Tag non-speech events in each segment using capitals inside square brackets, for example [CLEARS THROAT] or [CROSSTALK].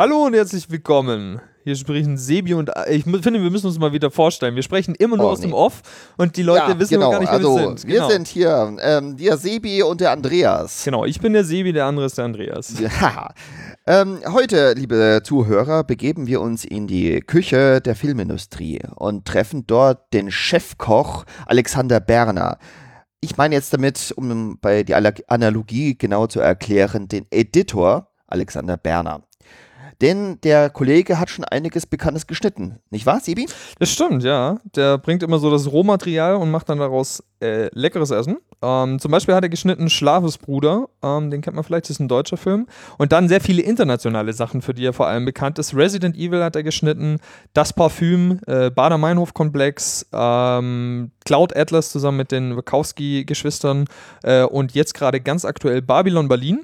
Hallo und herzlich willkommen. Hier sprechen Sebi und ich finde, wir müssen uns mal wieder vorstellen. Wir sprechen immer nur oh, aus nee. dem Off und die Leute ja, wissen genau. gar nicht, wer also, wir sind. Genau. Wir sind hier ähm, der Sebi und der Andreas. Genau, ich bin der Sebi, der andere ist der Andreas. Ja. [LAUGHS] Ähm, heute, liebe Zuhörer, begeben wir uns in die Küche der Filmindustrie und treffen dort den Chefkoch Alexander Berner. Ich meine jetzt damit, um bei die Analogie genau zu erklären, den Editor Alexander Berner. Denn der Kollege hat schon einiges Bekanntes geschnitten. Nicht wahr, Sibi? Das stimmt, ja. Der bringt immer so das Rohmaterial und macht dann daraus äh, leckeres Essen. Ähm, zum Beispiel hat er geschnitten Schlafesbruder, ähm, den kennt man vielleicht, das ist ein deutscher Film. Und dann sehr viele internationale Sachen, für die er vor allem bekannt ist. Resident Evil hat er geschnitten, Das Parfüm, äh, Bader-Meinhof-Komplex, ähm, Cloud Atlas zusammen mit den Wachowski-Geschwistern äh, und jetzt gerade ganz aktuell Babylon Berlin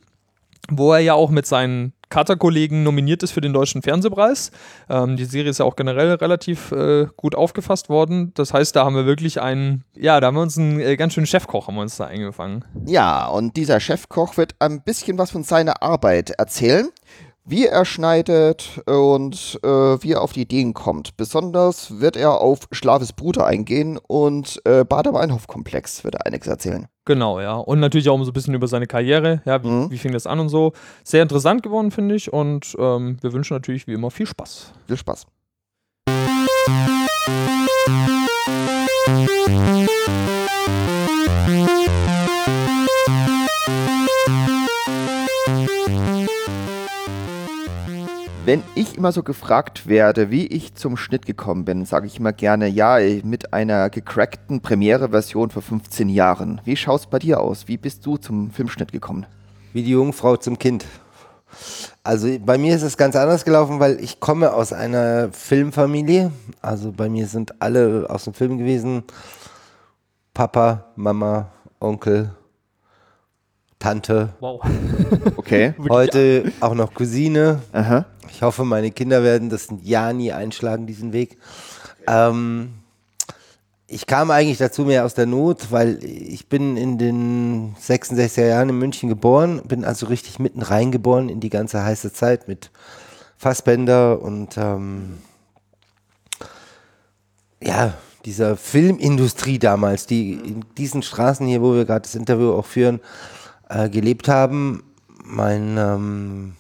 wo er ja auch mit seinen Cutter-Kollegen nominiert ist für den Deutschen Fernsehpreis. Ähm, die Serie ist ja auch generell relativ äh, gut aufgefasst worden. Das heißt, da haben wir wirklich einen, ja, da haben wir uns einen äh, ganz schönen Chefkoch haben wir uns da eingefangen. Ja, und dieser Chefkoch wird ein bisschen was von seiner Arbeit erzählen wie er schneidet und äh, wie er auf die Ideen kommt. Besonders wird er auf Schlaves Bruder eingehen und äh, Bader-Meinhof-Komplex wird er einiges erzählen. Genau, ja. Und natürlich auch so ein bisschen über seine Karriere. Ja, wie, mhm. wie fing das an und so. Sehr interessant geworden, finde ich. Und ähm, wir wünschen natürlich wie immer viel Spaß. Viel Spaß. Wenn ich immer so gefragt werde, wie ich zum Schnitt gekommen bin, sage ich immer gerne, ja, mit einer gecrackten Premiere-Version vor 15 Jahren. Wie schaut es bei dir aus? Wie bist du zum Filmschnitt gekommen? Wie die Jungfrau zum Kind. Also bei mir ist es ganz anders gelaufen, weil ich komme aus einer Filmfamilie. Also bei mir sind alle aus dem Film gewesen. Papa, Mama, Onkel, Tante. Wow. [LAUGHS] Okay. Heute auch noch Cousine. Aha. Ich hoffe, meine Kinder werden das ja nie einschlagen, diesen Weg. Ähm, ich kam eigentlich dazu mehr aus der Not, weil ich bin in den 66er Jahren in München geboren, bin also richtig mitten reingeboren in die ganze heiße Zeit mit Fassbänder und ähm, ja, dieser Filmindustrie damals, die in diesen Straßen hier, wo wir gerade das Interview auch führen, äh, gelebt haben. Mein ähm,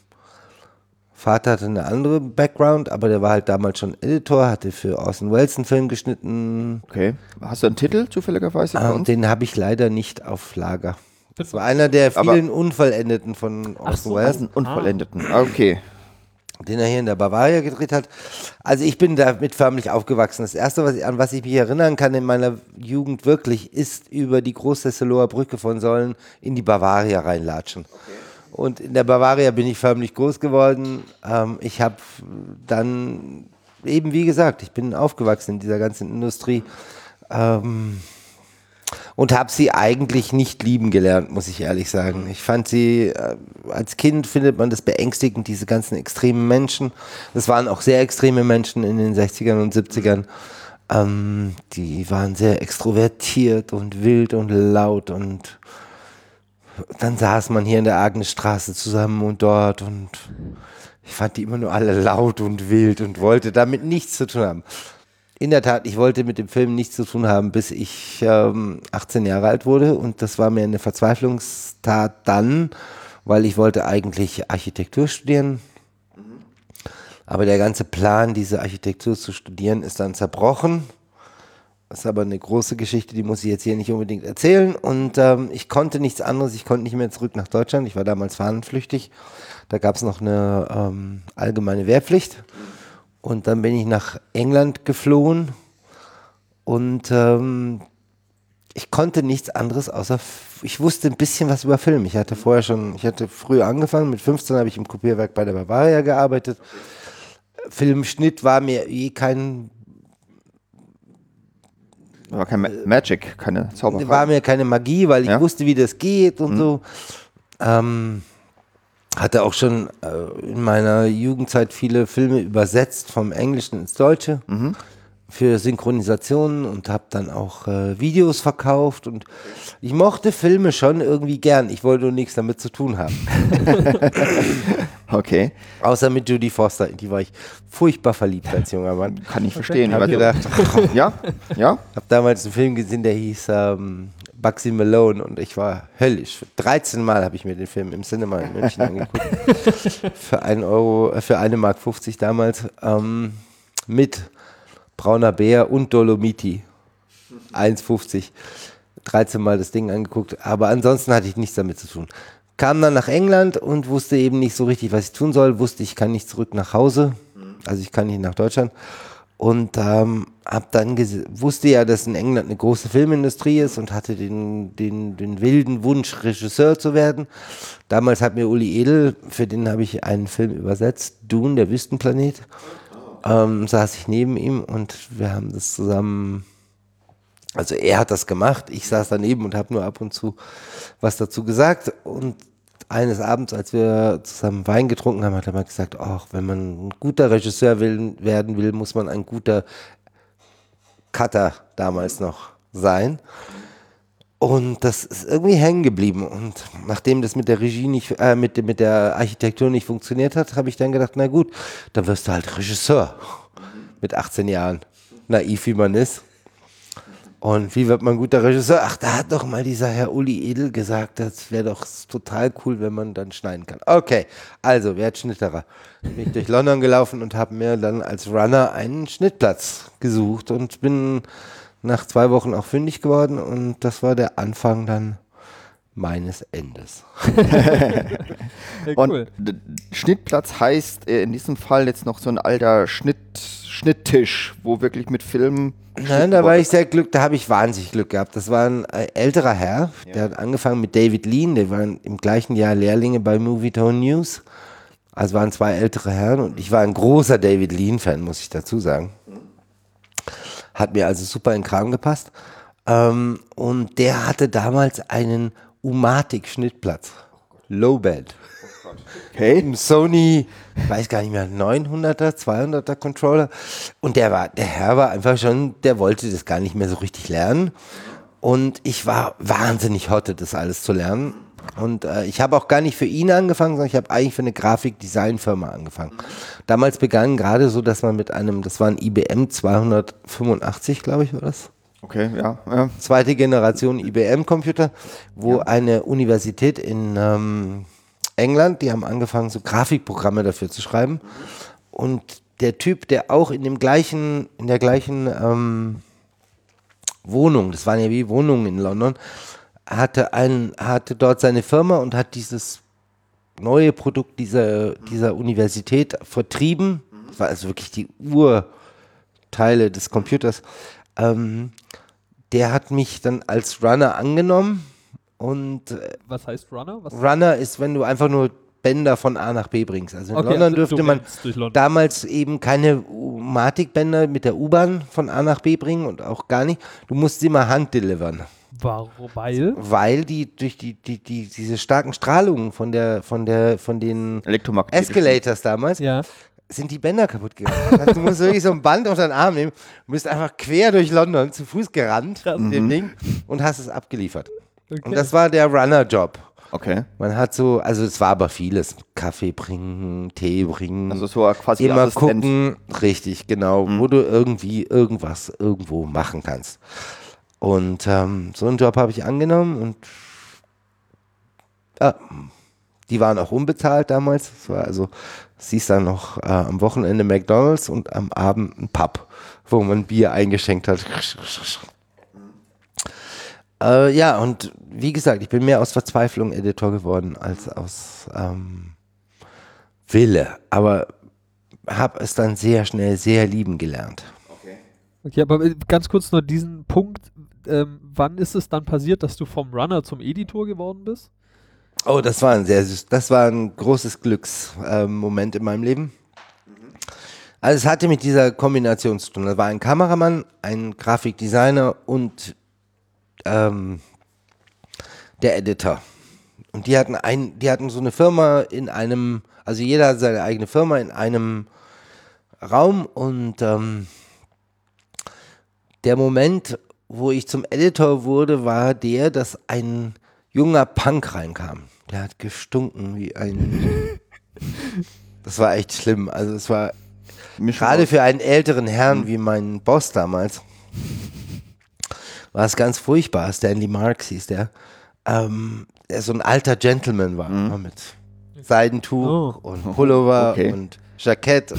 Vater hatte eine andere Background, aber der war halt damals schon Editor, hatte für Orson Welles einen Film geschnitten. Okay. Hast du einen Titel zufälligerweise? Ähm, den habe ich leider nicht auf Lager. Das war einer der vielen aber Unvollendeten von Orson so, Welles. Unvollendeten, ah. okay den er hier in der Bavaria gedreht hat. Also ich bin damit förmlich aufgewachsen. Das Erste, was ich, an was ich mich erinnern kann in meiner Jugend wirklich, ist über die Großtesselower Brücke von Sollen in die Bavaria reinlatschen. Okay. Und in der Bavaria bin ich förmlich groß geworden. Ähm, ich habe dann eben, wie gesagt, ich bin aufgewachsen in dieser ganzen Industrie. Ähm, und habe sie eigentlich nicht lieben gelernt, muss ich ehrlich sagen. Ich fand sie, äh, als Kind findet man das beängstigend, diese ganzen extremen Menschen. Das waren auch sehr extreme Menschen in den 60ern und 70ern. Ähm, die waren sehr extrovertiert und wild und laut und dann saß man hier in der Agnesstraße zusammen und dort und ich fand die immer nur alle laut und wild und wollte damit nichts zu tun haben in der Tat, ich wollte mit dem Film nichts zu tun haben, bis ich ähm, 18 Jahre alt wurde. Und das war mir eine Verzweiflungstat dann, weil ich wollte eigentlich Architektur studieren. Aber der ganze Plan, diese Architektur zu studieren, ist dann zerbrochen. Das ist aber eine große Geschichte, die muss ich jetzt hier nicht unbedingt erzählen. Und ähm, ich konnte nichts anderes, ich konnte nicht mehr zurück nach Deutschland. Ich war damals fahnenflüchtig. Da gab es noch eine ähm, allgemeine Wehrpflicht. Und dann bin ich nach England geflohen und ähm, ich konnte nichts anderes außer, ich wusste ein bisschen was über Film. Ich hatte vorher schon, ich hatte früh angefangen, mit 15 habe ich im Kopierwerk bei der Bavaria gearbeitet. Filmschnitt war mir eh kein war kein Ma Magic, keine Zauberei. War mir keine Magie, weil ich ja? wusste, wie das geht und mhm. so. Ähm, hatte auch schon äh, in meiner Jugendzeit viele Filme übersetzt vom Englischen ins Deutsche. Mhm. für Synchronisationen und habe dann auch äh, Videos verkauft und ich mochte Filme schon irgendwie gern. Ich wollte nur nichts damit zu tun haben. [LAUGHS] Okay, Außer mit Judy Foster, in die war ich furchtbar verliebt als junger Mann. kann ich verstehen. Ich habe gedacht, [LAUGHS] ja, ja. habe damals einen Film gesehen, der hieß ähm, Bugsy Malone und ich war höllisch. 13 Mal habe ich mir den Film im Cinema in München [LAUGHS] angeguckt. für einen Euro, äh, für eine Mark 50 damals. Ähm, mit Brauner Bär und Dolomiti. 1,50. 13 Mal das Ding angeguckt, aber ansonsten hatte ich nichts damit zu tun. Kam dann nach England und wusste eben nicht so richtig, was ich tun soll. Wusste, ich kann nicht zurück nach Hause. Also ich kann nicht nach Deutschland. Und ähm, hab dann wusste ja, dass in England eine große Filmindustrie ist und hatte den, den, den wilden Wunsch, Regisseur zu werden. Damals hat mir Uli Edel, für den habe ich einen Film übersetzt, Dune, der Wüstenplanet, ähm, saß ich neben ihm und wir haben das zusammen also er hat das gemacht, ich saß daneben und habe nur ab und zu was dazu gesagt. Und eines Abends, als wir zusammen Wein getrunken haben, hat er mal gesagt, ach, wenn man ein guter Regisseur will, werden will, muss man ein guter Cutter damals noch sein. Und das ist irgendwie hängen geblieben. Und nachdem das mit der Regie nicht, äh, mit, mit der Architektur nicht funktioniert hat, habe ich dann gedacht, na gut, dann wirst du halt Regisseur. Mit 18 Jahren. Naiv wie man ist. Und wie wird man guter Regisseur? Ach, da hat doch mal dieser Herr Uli Edel gesagt, das wäre doch total cool, wenn man dann schneiden kann. Okay, also, wer hat Schnitterer? Bin ich durch London gelaufen und habe mir dann als Runner einen Schnittplatz gesucht und bin nach zwei Wochen auch fündig geworden und das war der Anfang dann meines Endes. [LAUGHS] Ja, Und cool. Schnittplatz heißt äh, in diesem Fall jetzt noch so ein alter Schnitt, Schnitttisch, wo wirklich mit Filmen. Nein, da war ich sehr glück, da habe ich wahnsinnig Glück gehabt. Das war ein äh, älterer Herr, der hat angefangen mit David Lean, der waren im gleichen Jahr Lehrlinge bei Movietone News. Also waren zwei ältere Herren und ich war ein großer David Lean-Fan, muss ich dazu sagen. Hat mir also super in den Kram gepasst. Ähm, und der hatte damals einen Umatic-Schnittplatz. Low-Band. Okay. Ein Sony, weiß gar nicht mehr, 900er, 200er Controller. Und der war, der Herr war einfach schon, der wollte das gar nicht mehr so richtig lernen. Und ich war wahnsinnig hotte, das alles zu lernen. Und äh, ich habe auch gar nicht für ihn angefangen, sondern ich habe eigentlich für eine Grafikdesignfirma angefangen. Damals begann gerade so, dass man mit einem, das war ein IBM 285, glaube ich, war das Okay, ja. ja. zweite Generation IBM-Computer, wo eine Universität in ähm, England, die haben angefangen, so Grafikprogramme dafür zu schreiben. Und der Typ, der auch in dem gleichen, in der gleichen ähm, Wohnung, das waren ja wie Wohnungen in London, hatte ein, hatte dort seine Firma und hat dieses neue Produkt dieser, dieser Universität vertrieben. Das war also wirklich die Urteile des Computers. Ähm, der hat mich dann als Runner angenommen und äh, Was heißt Runner? Was? Runner ist, wenn du einfach nur Bänder von A nach B bringst. Also in Okay, London also dürfte man London. damals eben keine Matikbänder mit der U-Bahn von A nach B bringen und auch gar nicht. Du musst sie mal handdelivern, Warum? Weil? weil die durch die, die, die diese starken Strahlungen von der von der von den. Escalators damals Ja. Sind die Bänder kaputt gegangen. Das heißt, du musst wirklich so ein Band unter den Arm nehmen, du bist einfach quer durch London zu Fuß gerannt mit dem Ding und hast es abgeliefert. Okay. Und das war der Runner-Job. Okay. Man hat so, also es war aber vieles. Kaffee bringen, Tee bringen. Also so quasi immer Assistent. gucken, richtig, genau, wo du irgendwie irgendwas irgendwo machen kannst. Und ähm, so einen Job habe ich angenommen und ja, die waren auch unbezahlt damals. Es war also, siehst dann noch äh, am Wochenende McDonalds und am Abend ein Pub, wo man Bier eingeschenkt hat. Äh, ja, und wie gesagt, ich bin mehr aus Verzweiflung Editor geworden als aus ähm, Wille. Aber habe es dann sehr schnell sehr lieben gelernt. Okay, aber äh, ganz kurz nur diesen Punkt. Ähm, wann ist es dann passiert, dass du vom Runner zum Editor geworden bist? Oh, das war ein sehr das war ein großes Glücksmoment Moment in meinem Leben. Also es hatte mit dieser Kombination zu tun. Da war ein Kameramann, ein Grafikdesigner und ähm, der Editor. Und die hatten ein, die hatten so eine Firma in einem, also jeder hat seine eigene Firma in einem Raum und ähm, der Moment, wo ich zum Editor wurde, war der, dass ein junger Punk reinkam. Der hat gestunken wie ein. [LAUGHS] Das war echt schlimm. Also es war Mischung gerade für einen älteren Herrn wie mein Boss damals war es ganz furchtbar. Stanley Marks hieß der. Ähm, der so ein alter Gentleman war. immer Mit Seidentuch und Pullover Okay. und Jackett.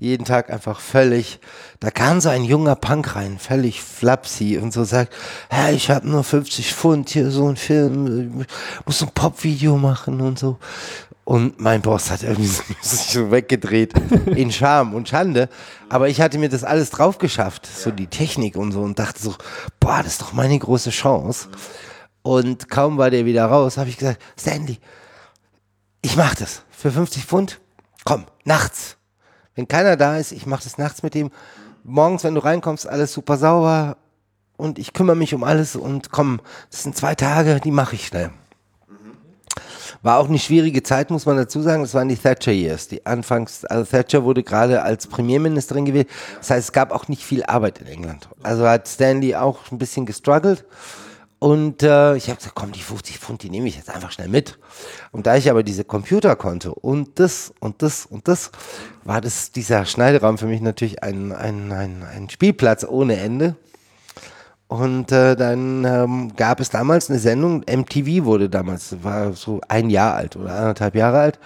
Jeden Tag einfach völlig. Da kam so ein junger Punk rein, völlig flapsy und so sagt, hey, ich habe nur 50 Pfund, hier so ein Film, muss ein Popvideo machen und so. Und mein Boss hat irgendwie [LAUGHS] so, sich so weggedreht in Scham und Schande. Aber ich hatte mir das alles drauf geschafft, so die Technik und so und dachte so, boah, das ist doch meine große Chance. Und kaum war der wieder raus, habe ich gesagt, Stanley, ich mach das für 50 Pfund. Komm, nachts. Wenn keiner da ist, ich mach das nachts mit dem. Morgens, wenn du reinkommst, alles super sauber und ich kümmere mich um alles und komm, das sind zwei Tage, die mache ich schnell. War auch eine schwierige Zeit, muss man dazu sagen. Das waren die Thatcher Years. Die Anfangs, also Thatcher wurde gerade als Premierministerin gewählt. Das heißt, es gab auch nicht viel Arbeit in England. Also hat Stanley auch ein bisschen gestruggelt. Und äh, ich habe gesagt, komm, die 50 Pfund, die nehme ich jetzt einfach schnell mit. Und da ich aber diese Computer konnte und das und das und das, war das dieser Schneideraum für mich natürlich ein, ein, ein, ein Spielplatz ohne Ende. Und äh, dann ähm, gab es damals eine Sendung, MTV wurde damals, war so ein Jahr alt oder anderthalb Jahre alt.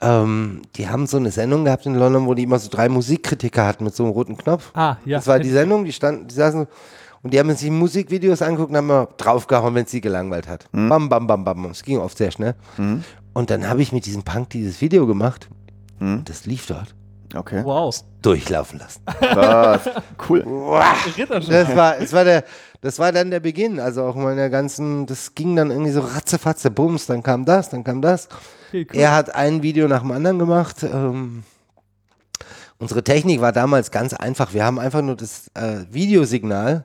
Ähm, die haben so eine Sendung gehabt in London, wo die immer so drei Musikkritiker hatten mit so einem roten Knopf. Ah, ja. Das war die Sendung, die standen, die saßen und die haben sich Musikvideos angeguckt und haben immer draufgehauen, wenn es sie gelangweilt hat. Bam, bam, bam, bam. Es ging oft sehr schnell. Und dann habe ich mit diesem Punk dieses Video gemacht. Und das lief dort. Okay. Wow. Durchlaufen lassen. Was? Cool. Das war, es war der, das war dann der Beginn. Also auch meiner ganzen, das ging dann irgendwie so ratzefatze, bums, dann kam das, dann kam das. Okay, cool. Er hat ein Video nach dem anderen gemacht. Ähm, unsere Technik war damals ganz einfach. Wir haben einfach nur das äh, Videosignal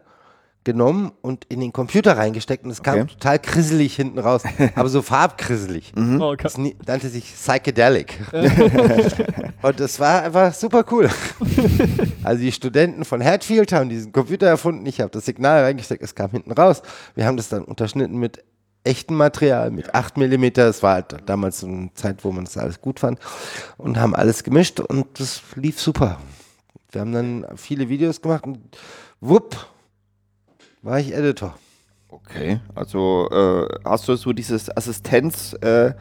genommen und in den Computer reingesteckt und es kam Okay. total krisselig hinten raus, [LAUGHS] aber so farbkrisselig. Oh, Das nannte sich Psychedelic. [LAUGHS] und das war einfach super cool. [LAUGHS] also die Studenten von Hatfield haben diesen Computer erfunden, ich habe das Signal reingesteckt, es kam hinten raus. Wir haben das dann unterschnitten mit echtem Material, mit 8 mm. Das war halt damals so eine Zeit, wo man das alles gut fand. Und haben alles gemischt und das lief super. Wir haben dann viele Videos gemacht und wupp, war ich Editor. Okay, also äh, hast du so dieses Assistenz äh,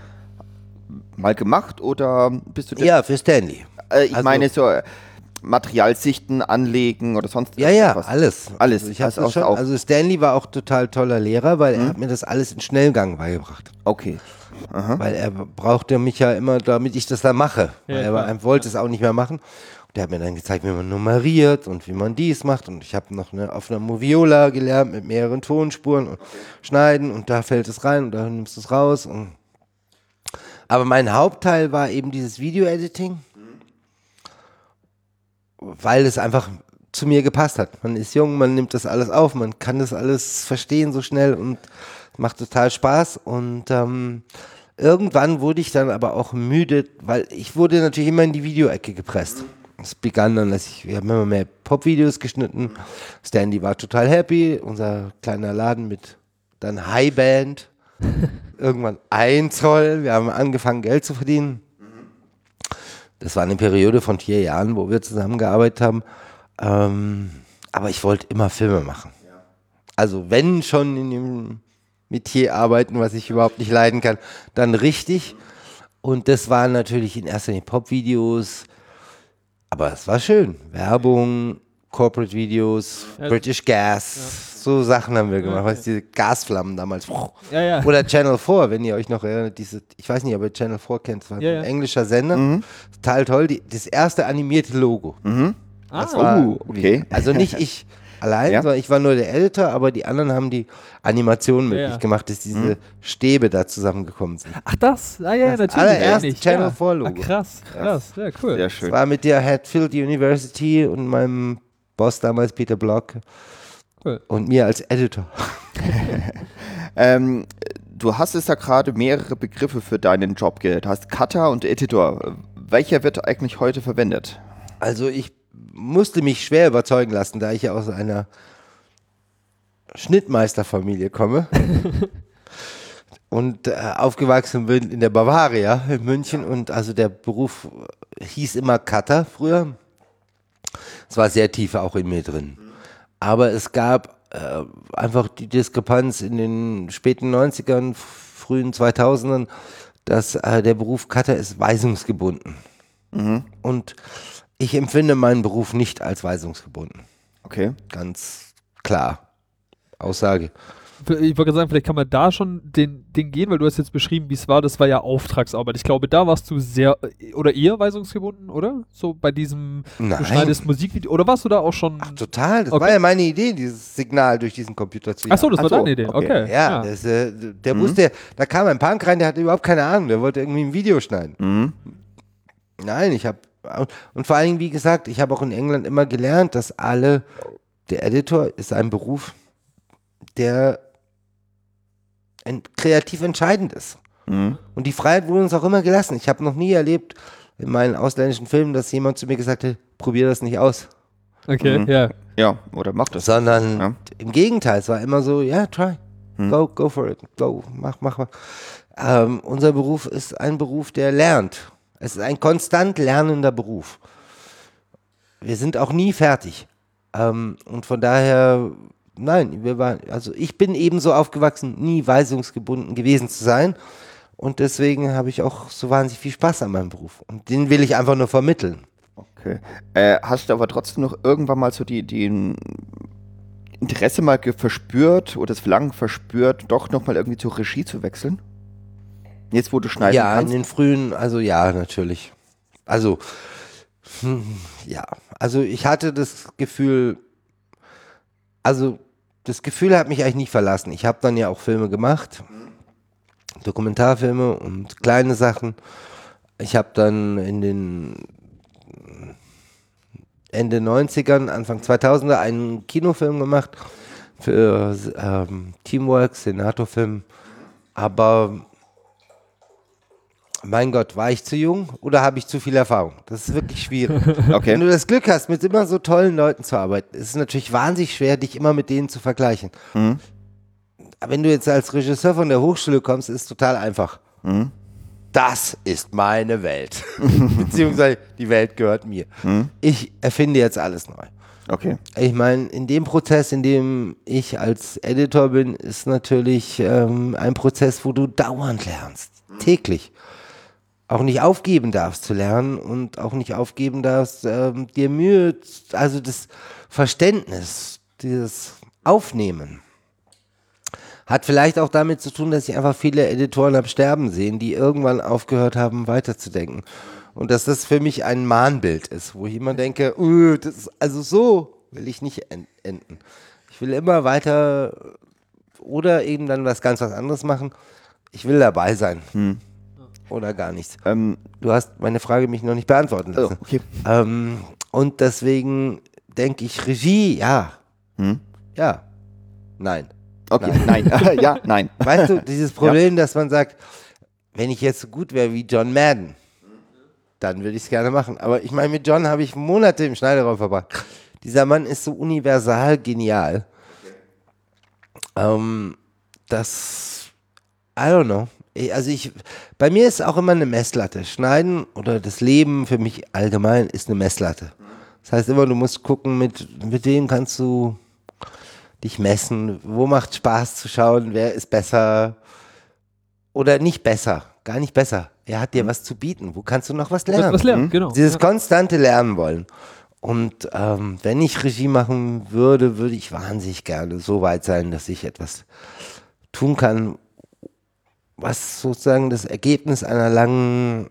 mal gemacht oder bist du Ja, für Stanley. Äh, ich also- meine so äh, Materialsichten anlegen oder sonst Ja, ja, irgendwas. alles. Alles. Also, ich Also das auch- schon, auch- also Stanley war auch total toller Lehrer, weil er hat mir das alles in Schnellgang beigebracht. Okay. Weil er brauchte mich ja immer, damit ich das da mache. Ja, weil er, war- klar. er wollte es auch nicht mehr machen. Der hat mir dann gezeigt, wie man nummeriert und wie man dies macht. Und ich habe noch eine, auf einer Moviola gelernt mit mehreren Tonspuren und schneiden und da fällt es rein und da nimmst du es raus. Und aber mein Hauptteil war eben dieses Video-Editing, weil es einfach zu mir gepasst hat. Man ist jung, man nimmt das alles auf, man kann das alles verstehen so schnell und macht total Spaß. Und ähm, irgendwann wurde ich dann aber auch müde, weil ich wurde natürlich immer in die Videoecke gepresst. Es begann dann, dass ich, wir haben immer mehr Pop-Videos geschnitten. Stanley war total happy, unser kleiner Laden mit dann Highband. [LAUGHS] Irgendwann ein Zoll. Wir haben angefangen, Geld zu verdienen. Das war eine Periode von vier Jahren, wo wir zusammengearbeitet haben. Ähm, aber ich wollte immer Filme machen. Also wenn schon in dem Metier arbeiten, was ich überhaupt nicht leiden kann, dann richtig. Und das waren natürlich in erster Linie Pop-Videos. Aber es war schön. Werbung, Corporate-Videos, Ja. British Gas, so Sachen haben wir gemacht. Weißt du, diese Gasflammen damals. Ja, ja. Oder Channel 4, wenn ihr euch noch erinnert, diese, ich weiß nicht, ob ihr Channel 4 kennt, das war Ja, ein ja. englischer Sender, total toll, die, das erste animierte Logo. Das Ah. war, Uh, okay. Also nicht ich allein, Ja. sondern ich war nur der Editor, aber die anderen haben die Animation möglich ja. gemacht, dass diese Stäbe da zusammengekommen sind. Ach, das? Ah, ja, ja, natürlich. allererste Channel ja. 4 Logo. Ah, krass, krass. Ja, cool. Sehr Das schön. war mit der Hatfield University und meinem Boss damals, Peter Block, Cool. und mir als Editor. [LAUGHS] Ähm, du hast es ja gerade mehrere Begriffe für deinen Job gehört. Du hast Cutter und Editor. Welcher wird eigentlich heute verwendet? Also ich musste mich schwer überzeugen lassen, da ich ja aus einer Schnittmeisterfamilie komme [LAUGHS] und äh, aufgewachsen bin in der Bavaria in München und also der Beruf hieß immer Cutter früher. Es war sehr tief auch in mir drin. Aber es gab äh, einfach die Diskrepanz in den späten 90ern, frühen 2000ern, dass äh, der Beruf Cutter ist weisungsgebunden. Und ich empfinde meinen Beruf nicht als weisungsgebunden. Okay. Ganz klar. Aussage. Ich wollte gerade sagen, vielleicht kann man da schon den, den gehen, weil du hast jetzt beschrieben, wie es war. Das war ja Auftragsarbeit. Ich glaube, da warst du sehr, oder eher weisungsgebunden, oder? So bei diesem, du schneidest Musikvideo. Oder warst du da auch schon. Ach, total. Das Okay. war ja meine Idee, dieses Signal durch diesen Computer zu Ach so, das Ach war so, deine Idee. okay. Okay. Ja, Das, äh, der wusste, da kam ein Punk rein, der hatte überhaupt keine Ahnung, der wollte irgendwie ein Video schneiden. Mhm. Nein, ich habe, und vor allen Dingen, wie gesagt, ich habe auch in England immer gelernt, dass alle, der Editor ist ein Beruf, der kreativ entscheidend ist. Mhm. Und die Freiheit wurde uns auch immer gelassen. Ich habe noch nie erlebt in meinen ausländischen Filmen, dass jemand zu mir gesagt hat, probier das nicht aus. Okay, Mhm. ja. Ja, oder macht das. Sondern Ja. im Gegenteil, es war immer so, ja, try, go, go for it, go, mach, mach, mach. Ähm, unser Beruf ist ein Beruf, der lernt. Es ist ein konstant lernender Beruf. Wir sind auch nie fertig. Ähm, und von daher, nein, wir waren, also ich bin ebenso aufgewachsen, nie weisungsgebunden gewesen zu sein. Und deswegen habe ich auch so wahnsinnig viel Spaß an meinem Beruf. Und den will ich einfach nur vermitteln. Okay. Äh, hast du aber trotzdem noch irgendwann mal so die, die Interesse mal verspürt oder das Verlangen verspürt, doch nochmal irgendwie zur Regie zu wechseln? Jetzt, wo du schneiden ja, in kannst? den frühen, also ja, natürlich. Also, hm, ja, also ich hatte das Gefühl, also das Gefühl hat mich eigentlich nicht verlassen. Ich habe dann ja auch Filme gemacht, Dokumentarfilme und kleine Sachen. Ich habe dann in den Ende 90ern, Anfang 2000er einen Kinofilm gemacht für ähm, Teamwork, Senator-Film. Aber mein Gott, war ich zu jung oder habe ich zu viel Erfahrung? Das ist wirklich schwierig. [LAUGHS] Wenn Okay. du das Glück hast, mit immer so tollen Leuten zu arbeiten, ist es natürlich wahnsinnig schwer, dich immer mit denen zu vergleichen. Mhm. Wenn du jetzt als Regisseur von der Hochschule kommst, ist es total einfach. Mhm. Das ist meine Welt. [LAUGHS] Beziehungsweise die Welt gehört mir. Ich erfinde jetzt alles neu. Okay. Ich meine, in dem Prozess, in dem ich als Editor bin, ist natürlich ähm, ein Prozess, wo du dauernd lernst, täglich. Auch nicht aufgeben darfst zu lernen und auch nicht aufgeben darfst, ähm, dir Mühe, also das Verständnis, dieses Aufnehmen. Hat vielleicht auch damit zu tun, dass ich einfach viele Editoren habe sterben sehen, die irgendwann aufgehört haben, weiterzudenken. Und dass das für mich ein Mahnbild ist, wo ich immer denke, uh, das ist, also so will ich nicht en- enden. Ich will immer weiter oder eben dann was ganz was anderes machen. Ich will dabei sein. Oder gar nichts. Ähm, Du hast meine Frage mich noch nicht beantworten oh, lassen. okay. Ähm, und deswegen denke ich, Regie, ja. Hm? Ja. Nein. Okay, nein. [LAUGHS] ja, nein. Weißt du, dieses Problem, dass man sagt, wenn ich jetzt so gut wäre wie John Madden, dann würde ich es gerne machen. Aber ich meine, mit John habe ich Monate im Schneiderraum verbracht. Dieser Mann ist so universal genial. Ähm, das, I don't know. Ich- Also ich, bei mir ist auch immer eine Messlatte. Schneiden oder das Leben für mich allgemein ist eine Messlatte. Das heißt immer, du musst gucken, mit, mit wem kannst du dich messen, wo macht Spaß zu schauen, wer ist besser oder nicht besser, gar nicht besser. Er hat dir was zu bieten, wo kannst du noch was Was, lernen? was lernen, genau. Dieses ja. konstante Lernen wollen. Und ähm, wenn ich Regie machen würde, würde ich wahnsinnig gerne so weit sein, dass ich etwas tun kann, was sozusagen das Ergebnis einer langen,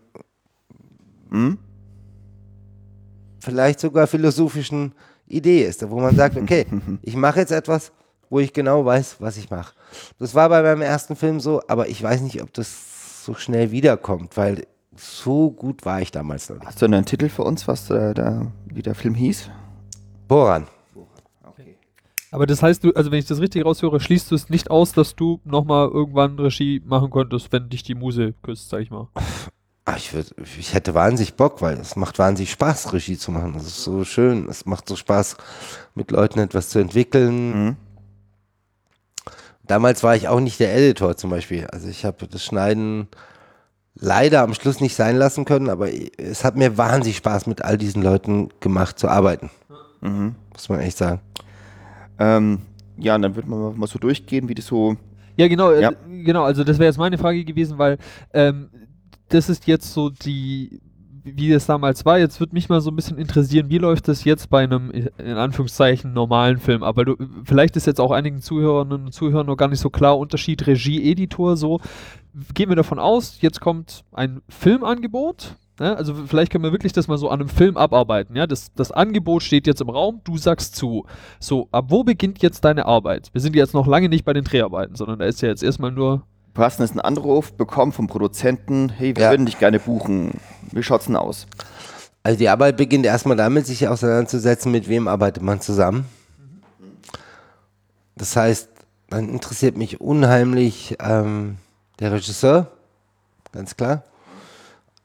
vielleicht sogar philosophischen Idee ist, wo man sagt, okay, [LAUGHS] ich mache jetzt etwas, wo ich genau weiß, was ich mache. Das war bei meinem ersten Film so, aber ich weiß nicht, ob das so schnell wiederkommt, weil so gut war ich damals noch nicht. Hast du einen Titel für uns, was äh, da, wie der Film hieß? Boran. Aber das heißt, du, also wenn ich das richtig raushöre, schließt du es nicht aus, dass du nochmal irgendwann Regie machen könntest, wenn dich die Muse küsst, sag ich mal. Ah, ich, würd, ich hätte wahnsinnig Bock, weil es macht wahnsinnig Spaß, Regie zu machen. Das ist so schön. Es macht so Spaß, mit Leuten etwas zu entwickeln. damals war ich auch nicht der Editor zum Beispiel. Also ich habe das Schneiden leider am Schluss nicht sein lassen können, aber es hat mir wahnsinnig Spaß mit all diesen Leuten gemacht zu arbeiten. Mhm. Muss man echt sagen. Ähm, ja, und dann wird man mal so durchgehen, wie das so. Ja, genau, Ja. Äh, genau, also das wäre jetzt meine Frage gewesen, weil ähm, das ist jetzt so die, wie es damals war. Jetzt würde mich mal so ein bisschen interessieren, wie läuft das jetzt bei einem, in Anführungszeichen, normalen Film? Aber du, vielleicht ist jetzt auch einigen Zuhörerinnen und Zuhörern noch gar nicht so klar, Unterschied Regie, Editor, so. Gehen wir davon aus, jetzt kommt ein Filmangebot. Ne? Also vielleicht können wir wirklich das mal so an einem Film abarbeiten. Ja? Das, das Angebot steht jetzt im Raum, du sagst zu. So, ab wo beginnt jetzt deine Arbeit? Wir sind jetzt noch lange nicht bei den Dreharbeiten, sondern da ist ja jetzt erstmal nur Du hast jetzt einen Anruf bekommen vom Produzenten, hey, wir Ja. würden dich gerne buchen. Wie schaut's denn aus? Also die Arbeit beginnt erstmal damit, sich auseinanderzusetzen, mit wem arbeitet man zusammen. Das heißt, dann interessiert mich unheimlich ähm, der Regisseur, ganz klar.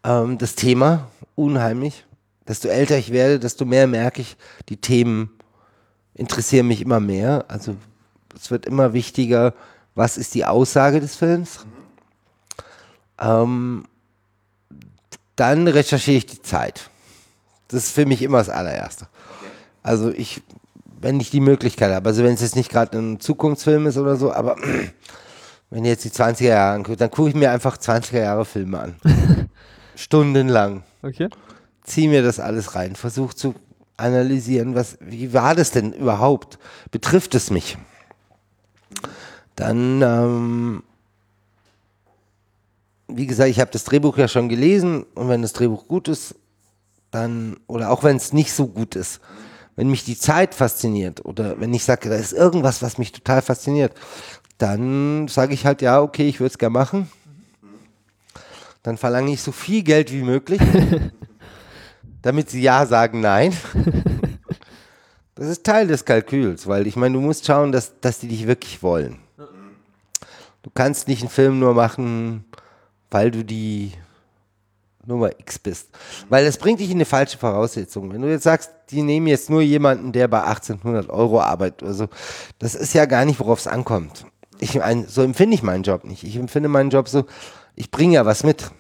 Ähm, das Thema, unheimlich. Desto älter ich werde, desto mehr merke ich, die Themen interessieren mich immer mehr. Also es wird immer wichtiger, was ist die Aussage des Films. Ähm, dann recherchiere ich die Zeit. Das ist für mich immer das allererste. Also ich, wenn ich die Möglichkeit habe, also wenn es jetzt nicht gerade ein Zukunftsfilm ist oder so, aber [CLEARS THROAT] wenn jetzt die 20er Jahre angucke, dann gucke ich mir einfach 20er Jahre Filme an. [LAUGHS] Stundenlang. Okay. Zieh mir das alles rein, versuche zu analysieren, was, wie war das denn überhaupt? Betrifft es mich? Dann, ähm, wie gesagt, ich habe das Drehbuch ja schon gelesen und wenn das Drehbuch gut ist, dann, oder auch wenn es nicht so gut ist, wenn mich die Zeit fasziniert oder wenn ich sage, da ist irgendwas, was mich total fasziniert, dann sage ich halt, ja, okay, ich würde es gerne machen. Dann verlange ich so viel Geld wie möglich, [LAUGHS] damit sie ja sagen, nein. Das ist Teil des Kalküls, weil ich meine, du musst schauen, dass, dass die dich wirklich wollen. Du kannst nicht einen Film nur machen, weil du die Nummer X bist. Weil das bringt dich in eine falsche Voraussetzung. Wenn du jetzt sagst, die nehmen jetzt nur jemanden, der bei 1800 Euro arbeitet oder so, das ist ja gar nicht, worauf es ankommt. Ich, so empfinde ich meinen Job nicht. Ich empfinde meinen Job so, ich bringe ja was mit.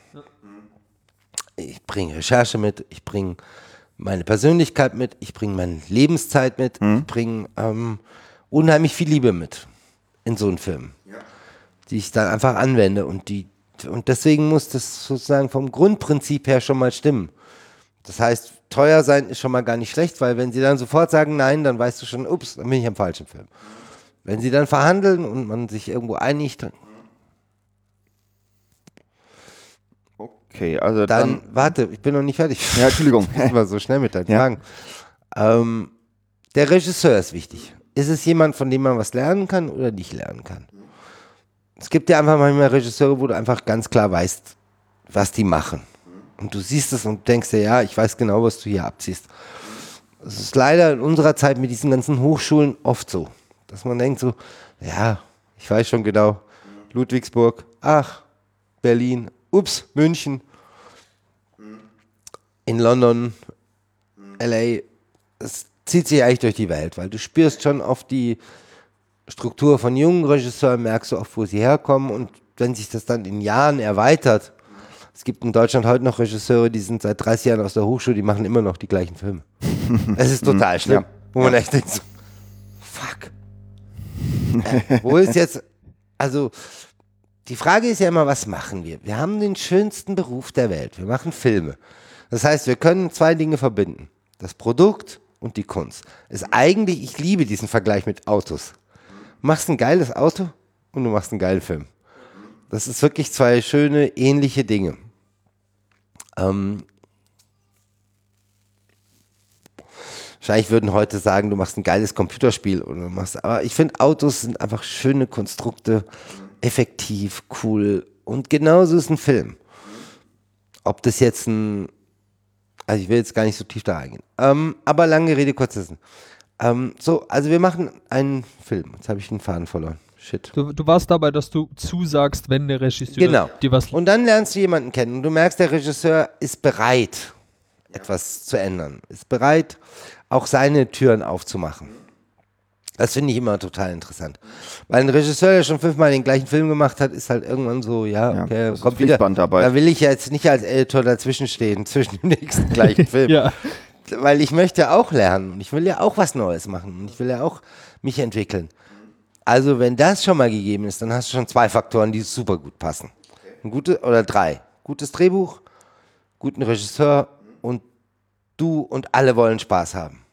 Ich bringe Recherche mit, ich bringe meine Persönlichkeit mit, ich bringe meine Lebenszeit mit, ich bringe ähm, unheimlich viel Liebe mit in so einen Film, die ich dann einfach anwende und die und deswegen muss das sozusagen vom Grundprinzip her schon mal stimmen. Das heißt, teuer sein ist schon mal gar nicht schlecht, weil wenn sie dann sofort sagen nein, dann weißt du schon, ups, dann bin ich am falschen Film. Wenn sie dann verhandeln und man sich irgendwo einigt, dann, Okay, also dann dann. warte, ich bin noch nicht fertig. ja, Entschuldigung. [LAUGHS] Ich war so schnell mit deinen Ja. Fragen. Ähm, der Regisseur ist wichtig. Ist es jemand, von dem man was lernen kann oder nicht lernen kann? Es gibt ja einfach manchmal Regisseure, wo du einfach ganz klar weißt, was die machen. Und du siehst es und denkst dir, ja, ich weiß genau, was du hier abziehst. Es ist leider in unserer Zeit mit diesen ganzen Hochschulen oft so, dass man denkt so, ja, ich weiß schon genau, Ludwigsburg, ach, Berlin, ups, München, in London, LA, es zieht sich eigentlich durch die Welt, weil du spürst schon auf die Struktur von jungen Regisseuren, merkst du oft, wo sie herkommen und wenn sich das dann in Jahren erweitert, es gibt in Deutschland heute noch Regisseure, die sind seit 30 Jahren aus der Hochschule, die machen immer noch die gleichen Filme. [LAUGHS] Es ist total schlimm, Ja. wo man echt denkt, so, fuck. Äh, wo ist jetzt, also die Frage ist ja immer, was machen wir? Wir haben den schönsten Beruf der Welt. Wir machen Filme. Das heißt, wir können zwei Dinge verbinden. Das Produkt und die Kunst. Ist eigentlich, ich liebe diesen Vergleich mit Autos. Machst ein geiles Auto und du machst einen geilen Film. Das ist wirklich zwei schöne, ähnliche Dinge. Ähm, wahrscheinlich würden heute sagen, du machst ein geiles Computerspiel oder machst, aber ich finde Autos sind einfach schöne Konstrukte, effektiv, cool und genauso ist ein Film. Ob das jetzt ein, also ich will jetzt gar nicht so tief da eingehen, ähm, aber lange Rede, kurzer Sinn. Ähm, so, also wir machen einen Film. Jetzt habe ich den Faden verloren. Shit. Du, du warst dabei, dass du zusagst, wenn der Regisseur Genau. dir was Und dann lernst du jemanden kennen und du merkst, der Regisseur ist bereit, etwas zu ändern. Ist bereit, auch seine Türen aufzumachen. Das finde ich immer total interessant. Weil ein Regisseur, der schon fünfmal den gleichen Film gemacht hat, ist halt irgendwann so, ja, Ja, okay, ist kommt wieder. Da will ich ja jetzt nicht als Editor dazwischen stehen, [LAUGHS] zwischen dem nächsten gleichen Film. Ja. Weil ich möchte ja auch lernen. und Ich will ja auch was Neues machen. Und ich will ja auch mich entwickeln. Also, wenn das schon mal gegeben ist, dann hast du schon zwei Faktoren, die super gut passen. Ein gute, oder drei. Gutes Drehbuch, guten Regisseur und du und alle wollen Spaß haben.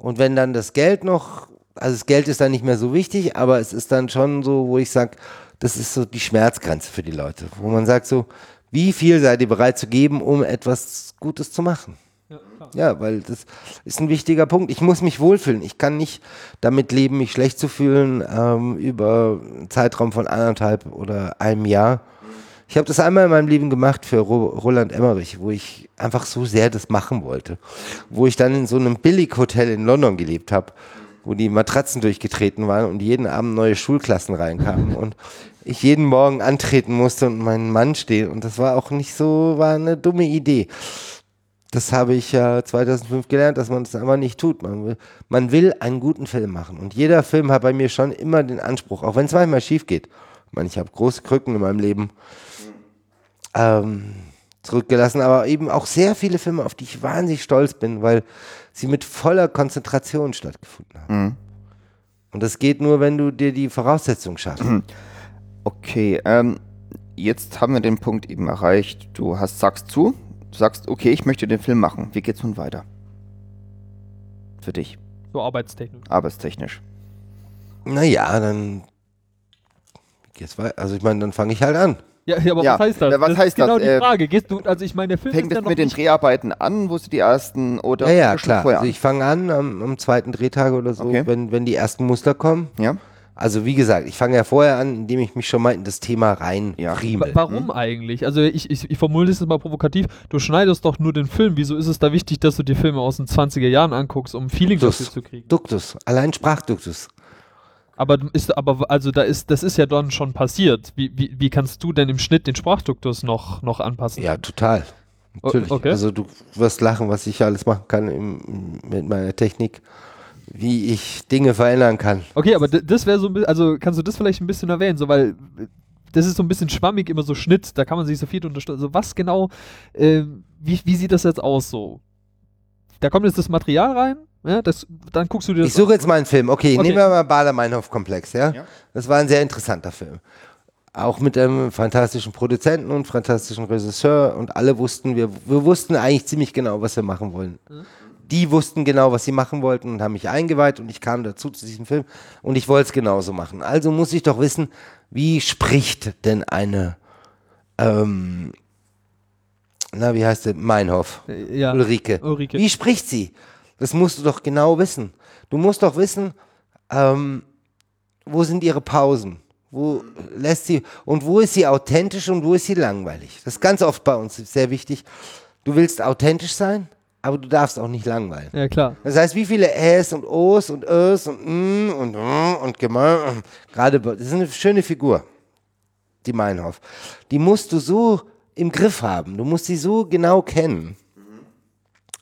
Und wenn dann das Geld noch, also das Geld ist dann nicht mehr so wichtig, aber es ist dann schon so, wo ich sage, das ist so die Schmerzgrenze für die Leute. Wo man sagt so, wie viel seid ihr bereit zu geben, um etwas Gutes zu machen? Ja, weil das ist ein wichtiger Punkt. Ich muss mich wohlfühlen. Ich kann nicht damit leben, mich schlecht zu fühlen ähm, über einen Zeitraum von anderthalb oder einem Jahr. Ich habe das einmal in meinem Leben gemacht für Ro Roland Emmerich, wo ich einfach so sehr das machen wollte. Wo ich dann in so einem Billighotel in London gelebt habe, wo die Matratzen durchgetreten waren und jeden Abend neue Schulklassen reinkamen und ich jeden Morgen antreten musste und meinen Mann stehen. Und das war auch nicht so, war eine dumme Idee. Das habe ich ja 2005 gelernt, dass man das einfach nicht tut. Man will, man will einen guten Film machen. Und jeder Film hat bei mir schon immer den Anspruch, auch wenn es manchmal schief geht. Ich meine, ich habe große Krücken in meinem Leben ähm, zurückgelassen, aber eben auch sehr viele Filme, auf die ich wahnsinnig stolz bin, weil sie mit voller Konzentration stattgefunden haben. Und das geht nur, wenn du dir die Voraussetzungen schaffst. Okay, ähm, jetzt haben wir den Punkt eben erreicht. Du hast, sagst zu, du sagst, okay, ich möchte den Film machen. Wie geht's nun weiter? Für dich, So Arbeitstechnik. arbeitstechnisch. Naja, dann geht's weiter. Also ich meine, dann fange ich halt an. Ja, ja, aber Ja, was heißt das? ja, was das heißt ist genau das? die Äh, Frage. Gehst du, also ich meine, der Film Fängt ist ja es noch mit den Dreharbeiten an, wo sie die ersten oder Ja, ja, klar. Also ich fange an am, am zweiten Drehtag oder so, Okay. wenn, wenn die ersten Muster kommen. Ja, Also wie gesagt, ich fange ja vorher an, indem ich mich schon mal in das Thema rein Ja. Friemel. Warum eigentlich? Also ich, ich, ich formuliere es mal provokativ. Du schneidest doch nur den Film. Wieso ist es da wichtig, dass du die Filme aus den 20er Jahren anguckst, um Feeling Das- dafür zu kriegen? Duktus, allein Sprachduktus. Aber ist, aber also da ist, das ist ja dann schon passiert. Wie, wie, wie kannst du denn im Schnitt den Sprachduktus noch, noch anpassen? Ja, total. Natürlich. Okay. Also du wirst lachen, was ich alles machen kann im, mit meiner Technik, wie ich Dinge verändern kann. Okay, aber das wäre so ein bisschen, also kannst du das vielleicht ein bisschen erwähnen, so weil äh, das ist so ein bisschen schwammig, immer so Schnitt, da kann man sich so viel unterstützen. Also was genau, äh, wie, wie sieht das jetzt aus so? Da kommt jetzt das Material rein, ja, das, dann guckst du dir das Ich suche jetzt mal einen Film. Okay, Okay. nehmen wir mal Bader-Meinhof-Komplex, ja? Ja. Das war ein sehr interessanter Film. Auch mit einem fantastischen Produzenten und fantastischen Regisseur und alle wussten, wir, wir wussten eigentlich ziemlich genau, was wir machen wollen. Die wussten genau, was sie machen wollten und haben mich eingeweiht und ich kam dazu zu diesem Film und ich wollte es genauso machen. Also muss ich doch wissen, wie spricht denn eine, ähm, na, wie heißt sie? Meinhof. Ja. Ulrike. Ulrike. Wie spricht sie? Das musst du doch genau wissen. Du musst doch wissen, ähm, wo sind ihre Pausen? Wo lässt sie und wo ist sie authentisch und wo ist sie langweilig? Das ist ganz oft bei uns sehr wichtig. Du willst authentisch sein, aber du darfst auch nicht langweilen. Ja, klar. Das heißt, wie viele Äs und Os und Ös und mm und mm und gemein. Gerade, das ist eine schöne Figur, die Meinhof. Die musst du so im Griff haben. Du musst sie so genau kennen.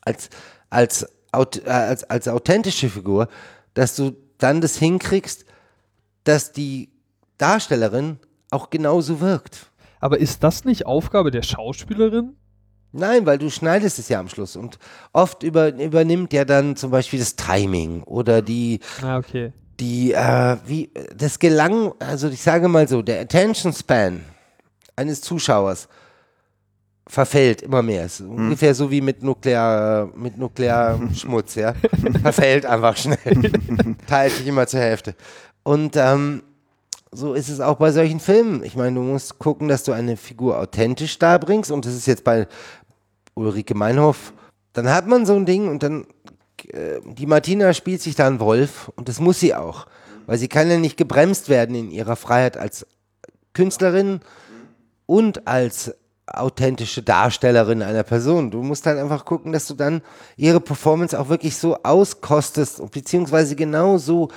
Als, als, als, als authentische Figur, dass du dann das hinkriegst, dass die Darstellerin auch genauso wirkt. Aber ist das nicht Aufgabe der Schauspielerin? Nein, weil du schneidest es ja am Schluss und oft über, übernimmt ja dann zum Beispiel das Timing oder die, Ah, okay. die, äh, wie, das Gelang, also ich sage mal so, der Attention Span eines Zuschauers verfällt immer mehr. Es ist ungefähr so wie mit Nuklear, mit Nuklearschmutz, ja. [LAUGHS] verfällt einfach schnell. [LAUGHS] Teilt sich immer zur Hälfte. Und ähm, so ist es auch bei solchen Filmen. Ich meine, du musst gucken, dass du eine Figur authentisch darbringst und das ist jetzt bei Ulrike Meinhof. Dann hat man so ein Ding und dann äh, die Martina spielt sich da einen Wolf und das muss sie auch, weil sie kann ja nicht gebremst werden in ihrer Freiheit als Künstlerin und als authentische Darstellerin einer Person. Du musst halt einfach gucken, dass du dann ihre Performance auch wirklich so auskostest, beziehungsweise genau so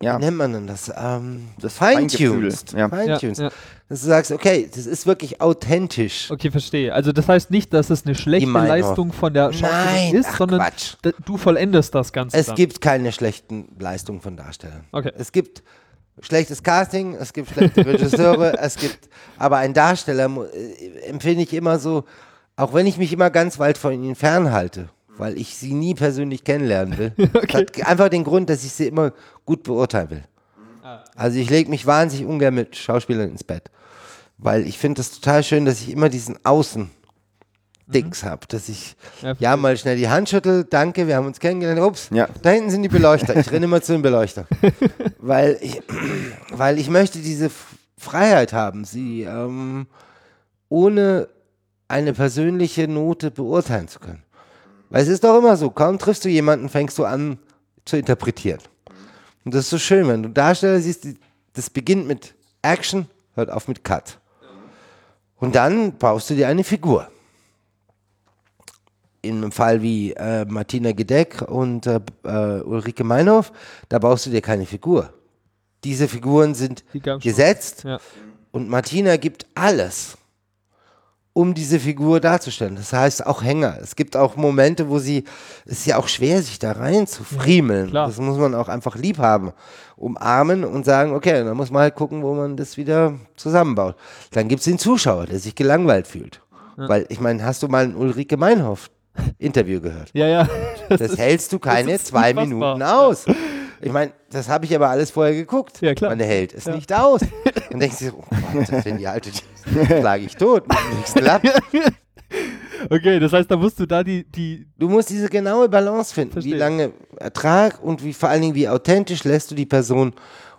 Ja. wie nennt man denn das? Ähm, Das. Feingefühl, ja. Feintuned. Ja, ja. Dass du sagst, okay, das ist wirklich authentisch. Okay, verstehe. Also das heißt nicht, dass es eine schlechte. Leistung von der Schauspielerin Nein, ist, ach, sondern Quatsch. du vollendest das Ganze Es dann. gibt keine schlechten Leistungen von Darstellern. Okay. Es gibt schlechtes Casting, es gibt schlechte Regisseure, [LAUGHS] es gibt, aber ein Darsteller äh, empfinde ich immer so, auch wenn ich mich immer ganz weit von ihnen fernhalte, weil ich sie nie persönlich kennenlernen will. [LAUGHS] Das hat einfach den Grund, dass ich sie immer gut beurteilen will. Also ich lege mich wahnsinnig ungern mit Schauspielern ins Bett, weil ich finde es total schön, dass ich immer diesen Außen Dings habe, dass ich Ja, ja mal schnell die Hand schüttel, danke, wir haben uns kennengelernt, ups, Ja. da hinten sind die Beleuchter, ich renne immer zu den Beleuchter, [LAUGHS] weil ich, weil ich möchte diese Freiheit haben, sie ähm, ohne eine persönliche Note beurteilen zu können. Weil es ist doch immer so, kaum triffst du jemanden, fängst du an zu interpretieren. Und das ist so schön, wenn du Darsteller siehst, die, das beginnt mit Action, hört auf mit Cut. Und dann baust du dir eine Figur. In einem Fall wie äh, Martina Gedeck und äh, äh, Ulrike Meinhof, da baust du dir keine Figur. Diese Figuren sind gesetzt Ja. und Martina gibt alles, um diese Figur darzustellen. Das heißt auch Hänger. Es gibt auch Momente, wo sie, es ist ja auch schwer, sich da rein zu friemeln. klar. das muss man auch einfach lieb haben. Umarmen und sagen, okay, dann muss man halt gucken, wo man das wieder zusammenbaut. Dann gibt es den Zuschauer, der sich gelangweilt fühlt. Weil, ich meine, hast du mal ein Ulrike Meinhof-Interview gehört? Ja, ja. [LAUGHS] Das hältst du keine ist zwei unfassbar. Minuten aus. Ich meine, das habe ich aber alles vorher geguckt. Ja, klar. Man hält es Ja. nicht aus. [LAUGHS] Dann denkst du, oh Gott, wenn die alte, die schlage ich tot. Nichts klappt. [LAUGHS] Okay, das heißt, da musst du da die, die Du musst diese genaue Balance finden. Verstehe. Wie lange Ertrag und wie vor allen Dingen, wie authentisch lässt du die Person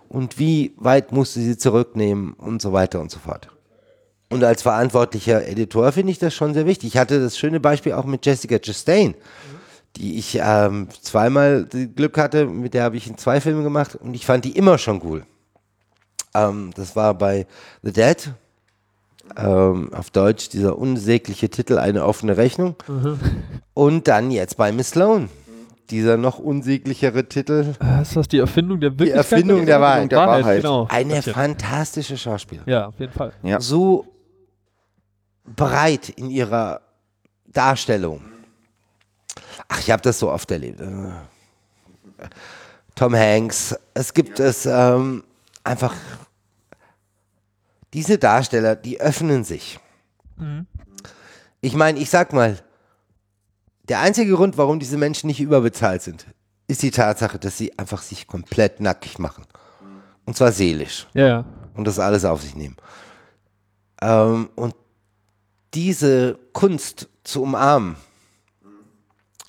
und wie weit musst du sie zurücknehmen und so weiter und so fort. Und als verantwortlicher Editor finde ich das schon sehr wichtig. Ich hatte das schöne Beispiel auch mit Jessica Chastain, die ich ähm, zweimal Glück hatte, mit der habe ich in zwei Filme gemacht und ich fand die immer schon cool. Ähm, das war bei The Dead, ähm, auf Deutsch dieser unsägliche Titel, eine offene Rechnung. Und dann jetzt bei Miss Sloan. Dieser noch unsäglichere Titel. äh, ist das die Erfindung der Wirklichkeit? Erfindung oder der Erfindung Wahrheit. Wahrheit. Genau. Eine fantastische Schauspielerin. Ja, auf jeden Fall. Ja. So breit in ihrer Darstellung. Ach, ich habe das so oft erlebt. Tom Hanks. Es gibt es ähm, einfach. Diese Darsteller, die öffnen sich. Ich meine, ich sag mal, der einzige Grund, warum diese Menschen nicht überbezahlt sind, ist die Tatsache, dass sie einfach sich komplett nackig machen. Und zwar seelisch Ja, ja. und das alles auf sich nehmen. Ähm, und diese Kunst zu umarmen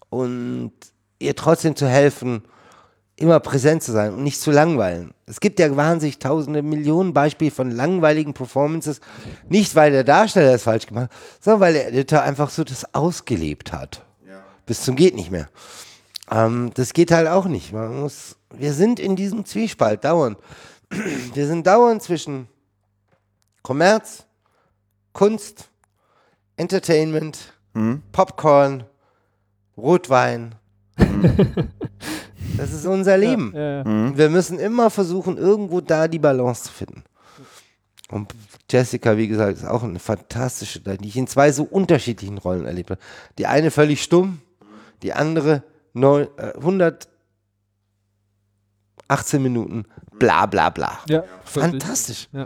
und ihr trotzdem zu helfen, immer präsent zu sein und nicht zu langweilen. Es gibt ja wahnsinnig tausende Millionen Beispiele von langweiligen Performances. Nicht, weil der Darsteller es falsch gemacht hat, sondern weil der Editor einfach so das ausgelebt hat. Bis zum geht nicht mehr. Ähm, das geht halt auch nicht. Man muss, wir sind in diesem Zwiespalt dauernd. Wir sind dauernd zwischen Kommerz, Kunst, Entertainment, Popcorn, Rotwein. [LAUGHS] das ist unser Leben. Ja, ja. Und wir müssen immer versuchen, irgendwo da die Balance zu finden. Und Jessica, wie gesagt, ist auch eine fantastische, die ich in zwei so unterschiedlichen Rollen erlebt habe. Die eine völlig stumm, die andere neun, äh, 118 Minuten, bla bla bla. ja Fantastisch. Ja.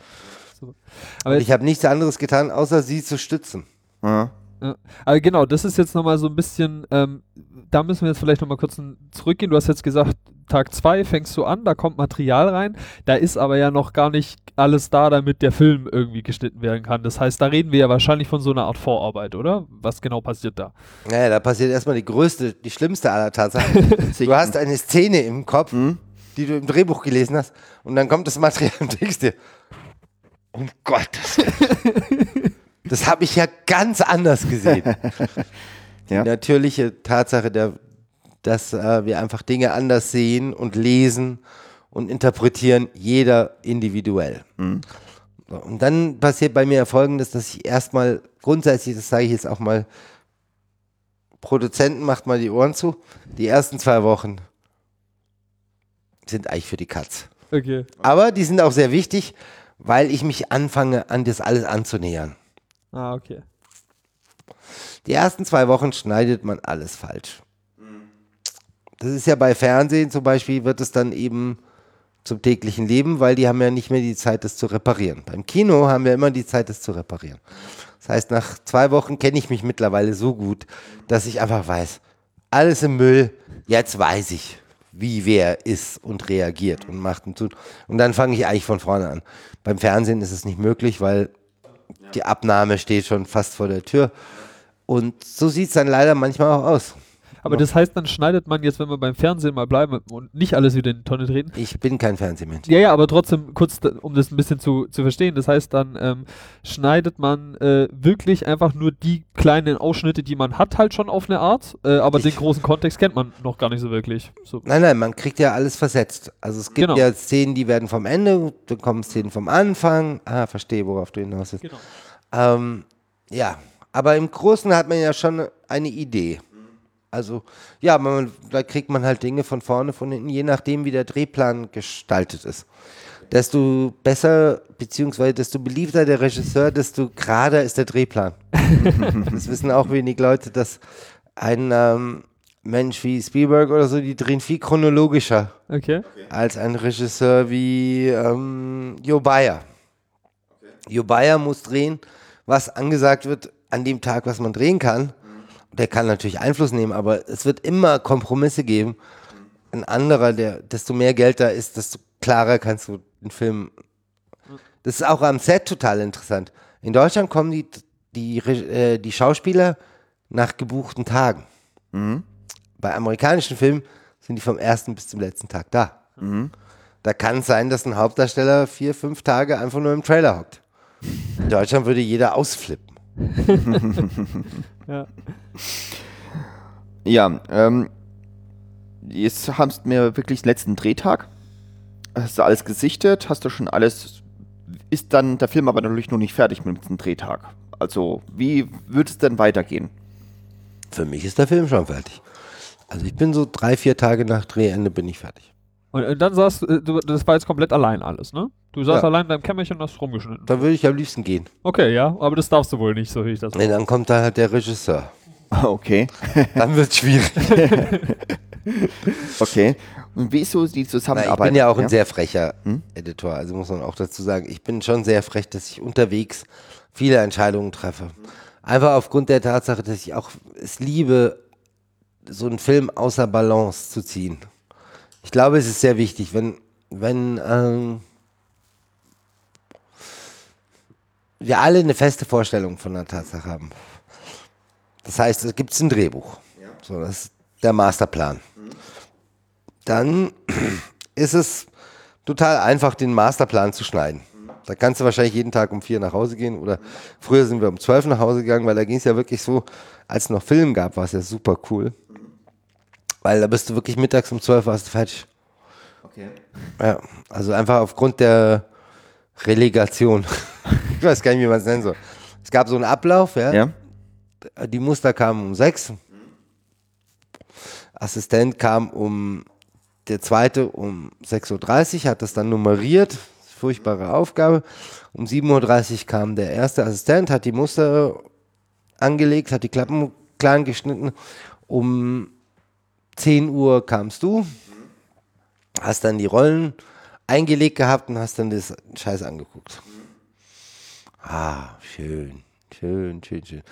Und ich habe nichts anderes getan, außer sie zu stützen. Ja. Ja. Aber genau, das ist jetzt nochmal so ein bisschen, ähm, da müssen wir jetzt vielleicht nochmal kurz zurückgehen. Du hast jetzt gesagt, Tag 2 fängst du an, da kommt Material rein. Da ist aber ja noch gar nicht alles da, damit der Film irgendwie geschnitten werden kann. Das heißt, da reden wir ja wahrscheinlich von so einer Art Vorarbeit, oder? Was genau passiert da? Naja, da passiert erstmal die größte, die schlimmste aller Tatsachen. [LAUGHS] du hast eine Szene im Kopf, die du im Drehbuch gelesen hast, und dann kommt das Material und denkst dir, um Gottes Willen. [LAUGHS] Das habe ich ja ganz anders gesehen. [LAUGHS] Ja. Die natürliche Tatsache, der, dass äh, wir einfach Dinge anders sehen und lesen und interpretieren, jeder individuell. So, und dann passiert bei mir folgendes, dass ich erstmal grundsätzlich, das sage ich jetzt auch mal, Produzenten macht mal die Ohren zu. Die ersten zwei Wochen sind eigentlich für die Katz. Okay. Aber die sind auch sehr wichtig, weil ich mich anfange, an das alles anzunähern. Ah, okay. Die ersten zwei Wochen schneidet man alles falsch. Das ist ja bei Fernsehen zum Beispiel, wird es dann eben zum täglichen Leben, weil die haben ja nicht mehr die Zeit, das zu reparieren. Beim Kino haben wir immer die Zeit, das zu reparieren. Das heißt, nach zwei Wochen kenne ich mich mittlerweile so gut, dass ich einfach weiß, alles im Müll, jetzt weiß ich, wie wer ist und reagiert und macht und tut. Und dann fange ich eigentlich von vorne an. Beim Fernsehen ist es nicht möglich, weil die Abnahme steht schon fast vor der Tür. Und so sieht es dann leider manchmal auch aus. Aber das heißt, dann schneidet man jetzt, wenn wir beim Fernsehen mal bleiben und nicht alles wieder in die Tonne treten. Ich bin kein Fernsehmensch. Ja, ja, aber trotzdem, kurz, um das ein bisschen zu, zu verstehen, das heißt, dann ähm, schneidet man äh, wirklich einfach nur die kleinen Ausschnitte, die man hat, halt schon auf eine Art, äh, aber Ich- den großen Kontext kennt man noch gar nicht so wirklich. So. Nein, nein, man kriegt ja alles versetzt. Also es gibt Genau. ja Szenen, die werden vom Ende, dann kommen Szenen vom Anfang. Ah, verstehe, worauf du hinaus willst. Genau. Ähm, ja, aber im Großen hat man ja schon eine Idee. Also, ja, man, da kriegt man halt Dinge von vorne, von hinten, je nachdem, wie der Drehplan gestaltet ist. Desto besser, beziehungsweise desto beliebter der Regisseur, desto gerader ist der Drehplan. [LAUGHS] das wissen auch wenig Leute, dass ein ähm, Mensch wie Spielberg oder so, die drehen viel chronologischer Okay. als ein Regisseur wie ähm, Jo Bayer. Jo Bayer muss drehen, was angesagt wird an dem Tag, was man drehen kann. Der kann natürlich Einfluss nehmen, aber es wird immer Kompromisse geben. Ein anderer, der, desto mehr Geld da ist, desto klarer kannst du den Film. Das ist auch am Set total interessant. In Deutschland kommen die, die, äh, die Schauspieler nach gebuchten Tagen. Bei amerikanischen Filmen sind die vom ersten bis zum letzten Tag da. Da kann es sein, dass ein Hauptdarsteller vier, fünf Tage einfach nur im Trailer hockt. In Deutschland würde jeder ausflippen. [LAUGHS] Ja. Ja, ähm, jetzt hast du mir wirklich den letzten Drehtag. Hast du alles gesichtet? Hast du schon alles? Ist dann der Film aber natürlich noch nicht fertig mit dem Drehtag. Also, wie wird es denn weitergehen? Für mich ist der Film schon fertig. Also ich bin so drei, vier Tage nach Drehende bin ich fertig. Und, äh, dann saß äh, du, das war jetzt komplett allein alles, ne? Du saßt Ja. allein in deinem Kämmerchen und hast rumgeschnitten. Da würde ich am liebsten gehen. Okay, ja, aber das darfst du wohl nicht, so höre ich das. Nee, dann kommt da halt der Regisseur. Okay, [LAUGHS] Dann wird es schwierig. [LAUGHS] okay. Und wie ist so die Na, ich Zusammenarbeit? bin ja auch ein sehr frecher Hm? Editor, also muss man auch dazu sagen, ich bin schon sehr frech, dass ich unterwegs viele Entscheidungen treffe. Einfach aufgrund der Tatsache, dass ich auch es liebe, so einen Film außer Balance zu ziehen. Ich glaube, es ist sehr wichtig, wenn, wenn ähm, wir alle eine feste Vorstellung von der Tatsache haben. Das heißt, es gibt ein Drehbuch. So, das ist der Masterplan. Dann [CLEARS THROAT] ist es total einfach, den Masterplan zu schneiden. Da kannst du wahrscheinlich jeden Tag um vier nach Hause gehen oder früher sind wir um zwölf nach Hause gegangen, weil da ging es ja wirklich so, als es noch Film gab, war es ja super cool. Weil da bist du wirklich mittags um zwölf warst du fertig. Okay. Ja, also einfach aufgrund der Relegation. [LAUGHS] ich weiß gar nicht, wie man es nennen soll. Es gab so einen Ablauf, ja. Ja? Die Muster kamen um sechs. Assistent kam um, der zweite um 6.30 Uhr, hat das dann nummeriert. Furchtbare Aufgabe. Um 7.30 Uhr kam der erste Assistent, hat die Muster angelegt, hat die Klappen klein geschnitten. Um 10 Uhr kamst du, hast dann die Rollen eingelegt gehabt und hast dann das Scheiß angeguckt. Ah, schön, schön, schön, schön.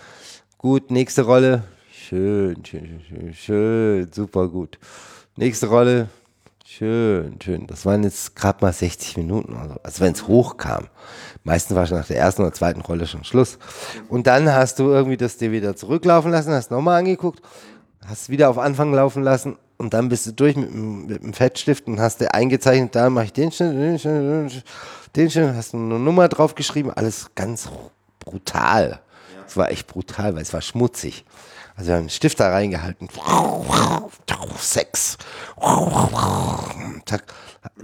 Gut, nächste Rolle. Schön, schön, schön, schön, schön, super gut. Nächste Rolle. Schön, schön. Das waren jetzt gerade mal 60 Minuten, also, also wenn es hochkam. Meistens war schon nach der ersten oder zweiten Rolle schon Schluss. Und dann hast du irgendwie das dir wieder zurücklaufen lassen, hast nochmal angeguckt, hast wieder auf Anfang laufen lassen und dann bist du durch mit, dem- mit dem Fettstift und hast dir eingezeichnet, da mache ich den Schnitt, den Schnitt, den Schnitt, hast eine Nummer draufgeschrieben, alles ganz brutal. Es war echt brutal, weil es war schmutzig. Also wir haben einen Stift da reingehalten. Zack,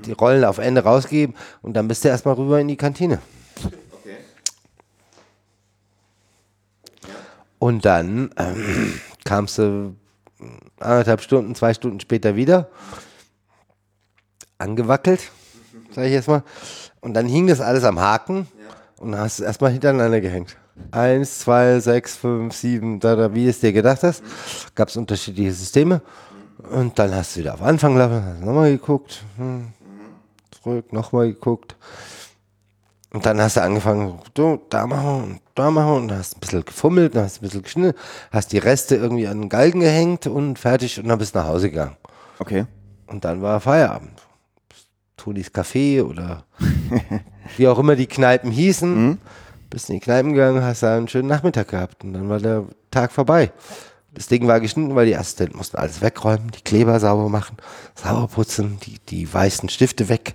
die Rollen auf Ende rausgegeben und dann bist du erstmal rüber in die Kantine. Und dann ähm, kamst du anderthalb Stunden, zwei Stunden später wieder, angewackelt, sag ich jetzt mal. Und dann hing das alles am Haken und dann hast du erstmal hintereinander gehängt. Eins, zwei, sechs, fünf, sieben, da, da, wie es dir gedacht hast. Gab es unterschiedliche Systeme. Und dann hast du wieder auf Anfang gelaufen, hast nochmal geguckt, hm, zurück, nochmal geguckt. Und dann hast du angefangen, du, da machen und da machen und hast ein bisschen gefummelt, dann hast ein bisschen geschnitten, hast die Reste irgendwie an den Galgen gehängt und fertig und dann bist du nach Hause gegangen. Okay. Und dann war Feierabend. Tonis Café oder [LAUGHS] wie auch immer die Kneipen hießen. Bist in die Kneipen gegangen, hast da einen schönen Nachmittag gehabt und dann war der Tag vorbei. Das Ding war geschnitten, weil die Assistenten mussten alles wegräumen, die Kleber sauber machen, sauber putzen, die, die weißen Stifte weg.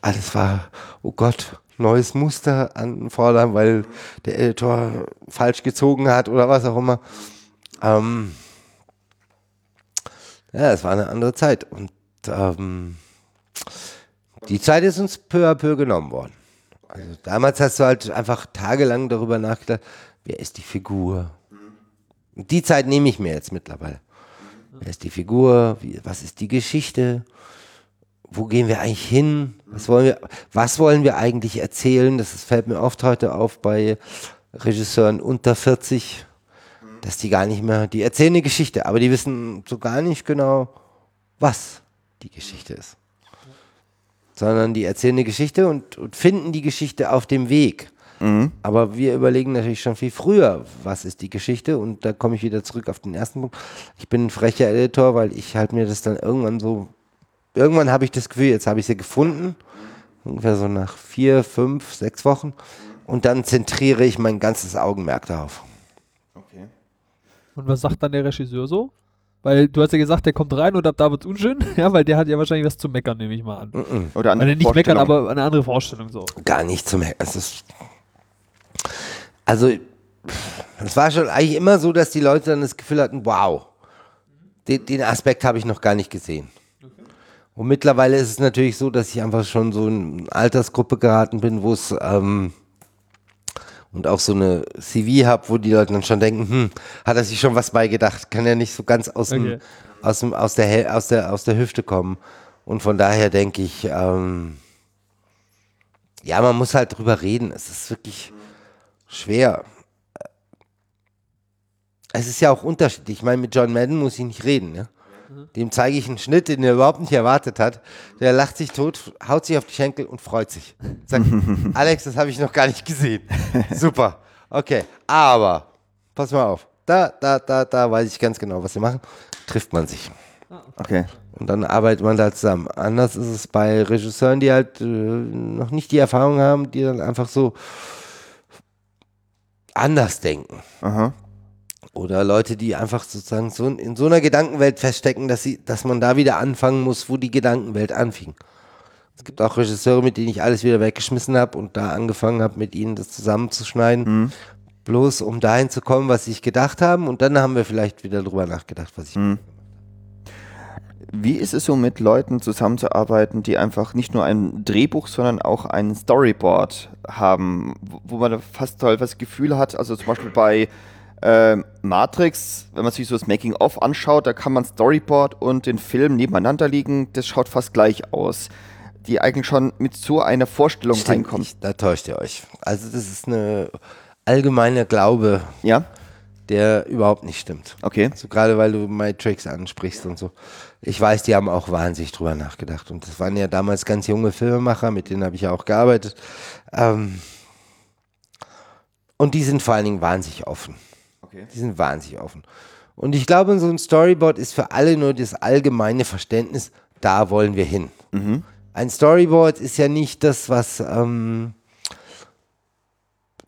Alles war, oh Gott, neues Muster anfordern, weil der Editor falsch gezogen hat oder was auch immer. Ähm, ja, es war eine andere Zeit und ähm, die Zeit ist uns peu à peu genommen worden. Also damals hast du halt einfach tagelang darüber nachgedacht, wer ist die Figur? Und die Zeit nehme ich mir jetzt mittlerweile. Wer ist die Figur? Wie, was ist die Geschichte? Wo gehen wir eigentlich hin? Was wollen wir, was wollen wir eigentlich erzählen? Das fällt mir oft heute auf bei Regisseuren unter 40, dass die gar nicht mehr, die erzählen eine Geschichte, aber die wissen so gar nicht genau, was die Geschichte ist. Sondern die erzählen eine Geschichte und, und finden die Geschichte auf dem Weg. Aber wir überlegen natürlich schon viel früher, was ist die Geschichte und da komme ich wieder zurück auf den ersten Punkt. Ich bin ein frecher Editor, weil ich halt mir das dann irgendwann so, irgendwann habe ich das Gefühl, jetzt habe ich sie gefunden, ungefähr so nach vier, fünf, sechs Wochen und dann zentriere ich mein ganzes Augenmerk darauf. Okay. Und was sagt dann der Regisseur so? Weil du hast ja gesagt, der kommt rein und ab da wird's unschön. [LAUGHS] Ja, weil der hat ja wahrscheinlich was zu meckern, nehme ich mal an. Oder andere er nicht meckern, aber eine andere Vorstellung so. Gar nicht zu. Es ist, also, es war schon eigentlich immer so, dass die Leute dann das Gefühl hatten, wow, den, den Aspekt habe ich noch gar nicht gesehen. Und mittlerweile ist es natürlich so, dass ich einfach schon so in eine Altersgruppe geraten bin, wo es ähm, und auch so eine CV habe, wo die Leute dann schon denken, hm, hat er sich schon was beigedacht, kann ja nicht so ganz aus, dem, Okay. aus, dem, aus, der, aus, der, aus der Hüfte kommen. Und von daher denke ich, ähm, ja, man muss halt drüber reden. Es ist wirklich schwer. Es ist ja auch unterschiedlich. Ich meine, mit John Madden muss ich nicht reden. Ne? Dem zeige ich einen Schnitt, den er überhaupt nicht erwartet hat. Der lacht sich tot, haut sich auf die Schenkel und freut sich. Sagt, [LAUGHS] Alex, das habe ich noch gar nicht gesehen. Super. Okay, aber pass mal auf. Da, da, da, da weiß ich ganz genau, was sie machen. Trifft man sich. Okay. Und dann arbeitet man da zusammen. Anders ist es bei Regisseuren, die halt äh, noch nicht die Erfahrung haben, die dann einfach so anders denken. Aha. Oder Leute, die einfach sozusagen so in- so einer Gedankenwelt feststecken, dass, sie, dass man da wieder anfangen muss, wo die Gedankenwelt anfing. Es gibt auch Regisseure, mit denen ich alles wieder weggeschmissen habe und da angefangen habe, mit ihnen das zusammenzuschneiden. Bloß um dahin zu kommen, was sie sich gedacht haben. Und dann haben wir vielleicht wieder drüber nachgedacht, was ich. Wie ist es so, mit Leuten zusammenzuarbeiten, die einfach nicht nur ein Drehbuch, sondern auch ein Storyboard haben, wo- man fast toll das Gefühl hat, also zum Beispiel bei ähm, Matrix, wenn man sich so das Making-of anschaut, da kann man Storyboard und den Film nebeneinander liegen, das schaut fast gleich aus. Die eigentlich schon mit so einer Vorstellung Stimmt reinkommen. nicht, da täuscht ihr euch. Also das ist eine allgemeine Glaube, Ja? der überhaupt nicht stimmt. Okay. Also gerade weil du Matrix ansprichst und so. Ich weiß, die haben auch wahnsinnig drüber nachgedacht. Und das waren ja damals ganz junge Filmemacher, mit denen habe ich ja auch gearbeitet. Ähm und die sind vor allen Dingen wahnsinnig offen. Okay. Die sind wahnsinnig offen. Und ich glaube, so ein Storyboard ist für alle nur das allgemeine Verständnis, da wollen wir hin. Ein Storyboard ist ja nicht das, was ähm,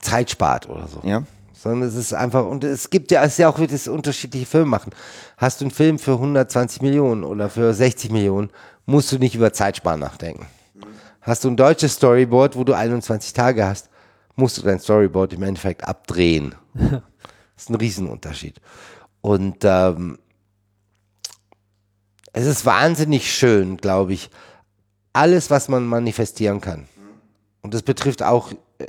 Zeit spart oder so Ja. sondern es ist einfach, und es gibt ja, es ist ja auch wirklich das unterschiedliche Filme machen. Hast du einen Film für 120 Millionen oder für 60 Millionen, musst du nicht über Zeitsparen nachdenken. Hast du ein deutsches Storyboard, wo du 21 Tage hast, musst du dein Storyboard im Endeffekt abdrehen. [LAUGHS] das ist ein Riesenunterschied. Und ähm, es ist wahnsinnig schön, glaube ich, alles, was man manifestieren kann. Und das betrifft auch äh,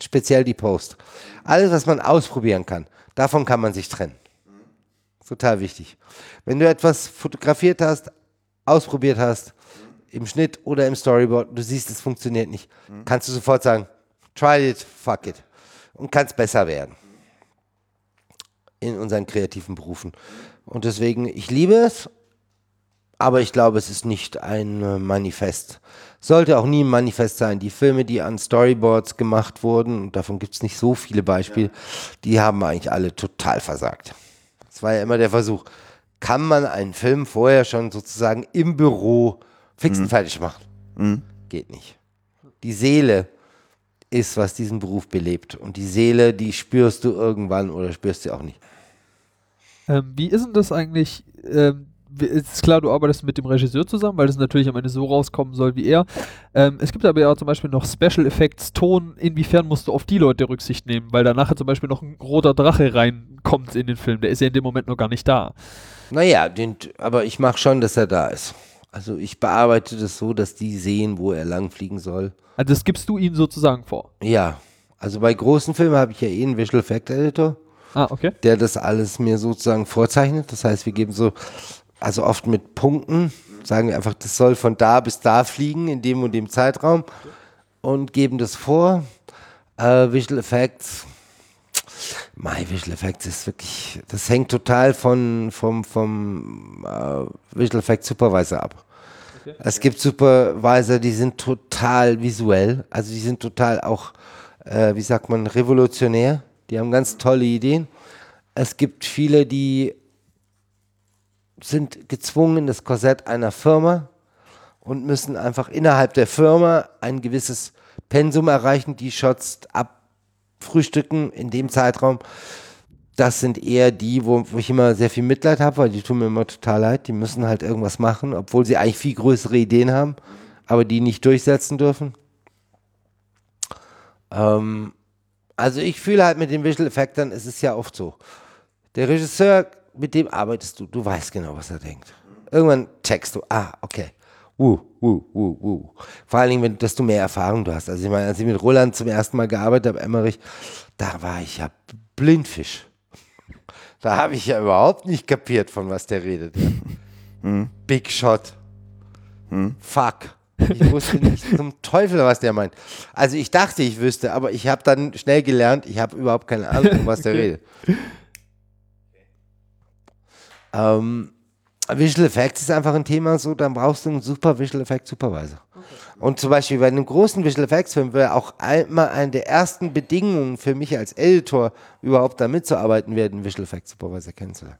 speziell die Post. Alles, was man ausprobieren kann, davon kann man sich trennen. Total wichtig. Wenn du etwas fotografiert hast, ausprobiert hast, im Schnitt oder im Storyboard, du siehst, es funktioniert nicht, kannst du sofort sagen, try it, fuck it. Und kannst besser werden. In unseren kreativen Berufen. Und deswegen, ich liebe es, aber ich glaube, es ist nicht ein äh, Manifest. Sollte auch nie ein Manifest sein. Die Filme, die an Storyboards gemacht wurden, und davon gibt es nicht so viele Beispiele, die haben eigentlich alle total versagt. Das war ja immer der Versuch. Kann man einen Film vorher schon sozusagen im Büro fix und fertig machen? Geht nicht. Die Seele ist, was diesen Beruf belebt. Und die Seele, die spürst du irgendwann oder spürst sie auch nicht. Ähm, wie ist denn das eigentlich? Ähm, ist klar, du arbeitest mit dem Regisseur zusammen, weil das natürlich am Ende so rauskommen soll wie er. Ähm, es gibt aber ja zum Beispiel noch Special Effects, Ton. Inwiefern musst du auf die Leute Rücksicht nehmen? Weil da nachher zum Beispiel noch ein roter Drache reinkommt in den Film. Der ist ja in dem Moment noch gar nicht da. Naja, den, aber ich mache schon, dass er da ist. Also ich bearbeite das so, dass die sehen, wo er langfliegen soll. Also das gibst du ihnen sozusagen vor. Ja, also bei großen Filmen habe ich ja eh einen Visual Effect Editor, Ah, okay. der das alles mir sozusagen vorzeichnet. Das heißt, wir geben so, also oft mit Punkten, sagen wir einfach, das soll von da bis da fliegen in dem und dem Zeitraum und geben das vor. Äh, Visual Effects, My Visual Effects ist wirklich, das hängt total von, vom, vom äh, Visual Effects Supervisor ab. Es gibt Supervisor, die sind total visuell, also die sind total auch, äh, wie sagt man, revolutionär. Die haben ganz tolle Ideen. Es gibt viele, die sind gezwungen in das Korsett einer Firma und müssen einfach innerhalb der Firma ein gewisses Pensum erreichen, die Shots abfrühstücken in dem Zeitraum. Das sind eher die, wo, ich immer sehr viel Mitleid habe, weil die tun mir immer total leid. Die müssen halt irgendwas machen, obwohl sie eigentlich viel größere Ideen haben, aber die nicht durchsetzen dürfen. Ähm, also ich fühle halt mit den Visual Effectern, es ist ja oft so. Der Regisseur, mit dem arbeitest du, du weißt genau, was er denkt. Irgendwann checkst du, ah, okay. Wuh, wuh, wuh, wuh. Vor allen Dingen, wenn, dass du mehr Erfahrung du hast. Also ich meine, als ich mit Roland zum ersten Mal gearbeitet habe, Emmerich, da war ich ja Blindfisch. Da habe ich ja überhaupt nicht kapiert, von was der redet. Big Shot. Fuck. Ich [LAUGHS] wusste nicht zum Teufel, was der meint. Also ich dachte, ich wüsste, aber ich habe dann schnell gelernt, ich habe überhaupt keine Ahnung, was der [LAUGHS] redet. Ähm, Visual Effects ist einfach ein Thema, so, dann brauchst du einen super Visual Effects Supervisor. Und zum Beispiel bei einem großen Visual Effects Film wäre auch einmal eine der ersten Bedingungen für mich als Editor überhaupt da mitzuarbeiten, wäre einen Visual Effects Supervisor kennenzulernen.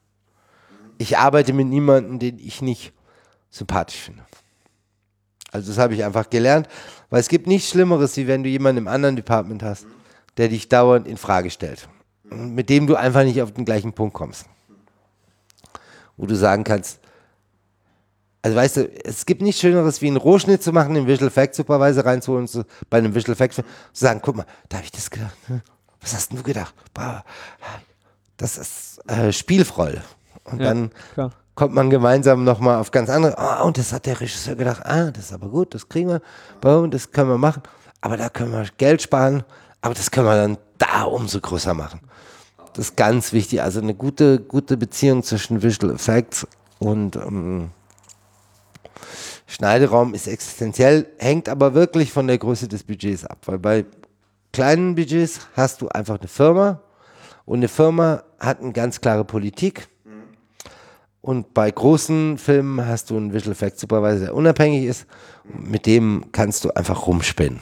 Ich arbeite mit niemandem, den ich nicht sympathisch finde. Also das habe ich einfach gelernt, weil es gibt nichts Schlimmeres, wie wenn du jemanden im anderen Department hast, der dich dauernd in Frage stellt, mit dem du einfach nicht auf den gleichen Punkt kommst wo du sagen kannst, also weißt du, es gibt nichts Schöneres, wie einen Rohschnitt zu machen, den Visual Effects Supervisor reinzuholen zu, bei einem Visual Effects Film zu sagen, guck mal, da habe ich das gedacht. hm? Was hast denn du gedacht? Das ist äh, Spielfreude. Und Ja, dann klar. kommt man gemeinsam nochmal auf ganz andere, ah, und das hat der Regisseur gedacht, ah, das ist aber gut, das kriegen wir, boom, das können wir machen, aber da können wir Geld sparen, aber das können wir dann da umso größer machen. Das ist ganz wichtig, also eine gute, gute Beziehung zwischen Visual Effects und ähm, Schneideraum ist existenziell, hängt aber wirklich von der Größe des Budgets ab, weil bei kleinen Budgets hast du einfach eine Firma und eine Firma hat eine ganz klare Politik. Und bei großen Filmen hast du einen Visual Effects Supervisor, der unabhängig ist. Mit dem kannst du einfach rumspinnen.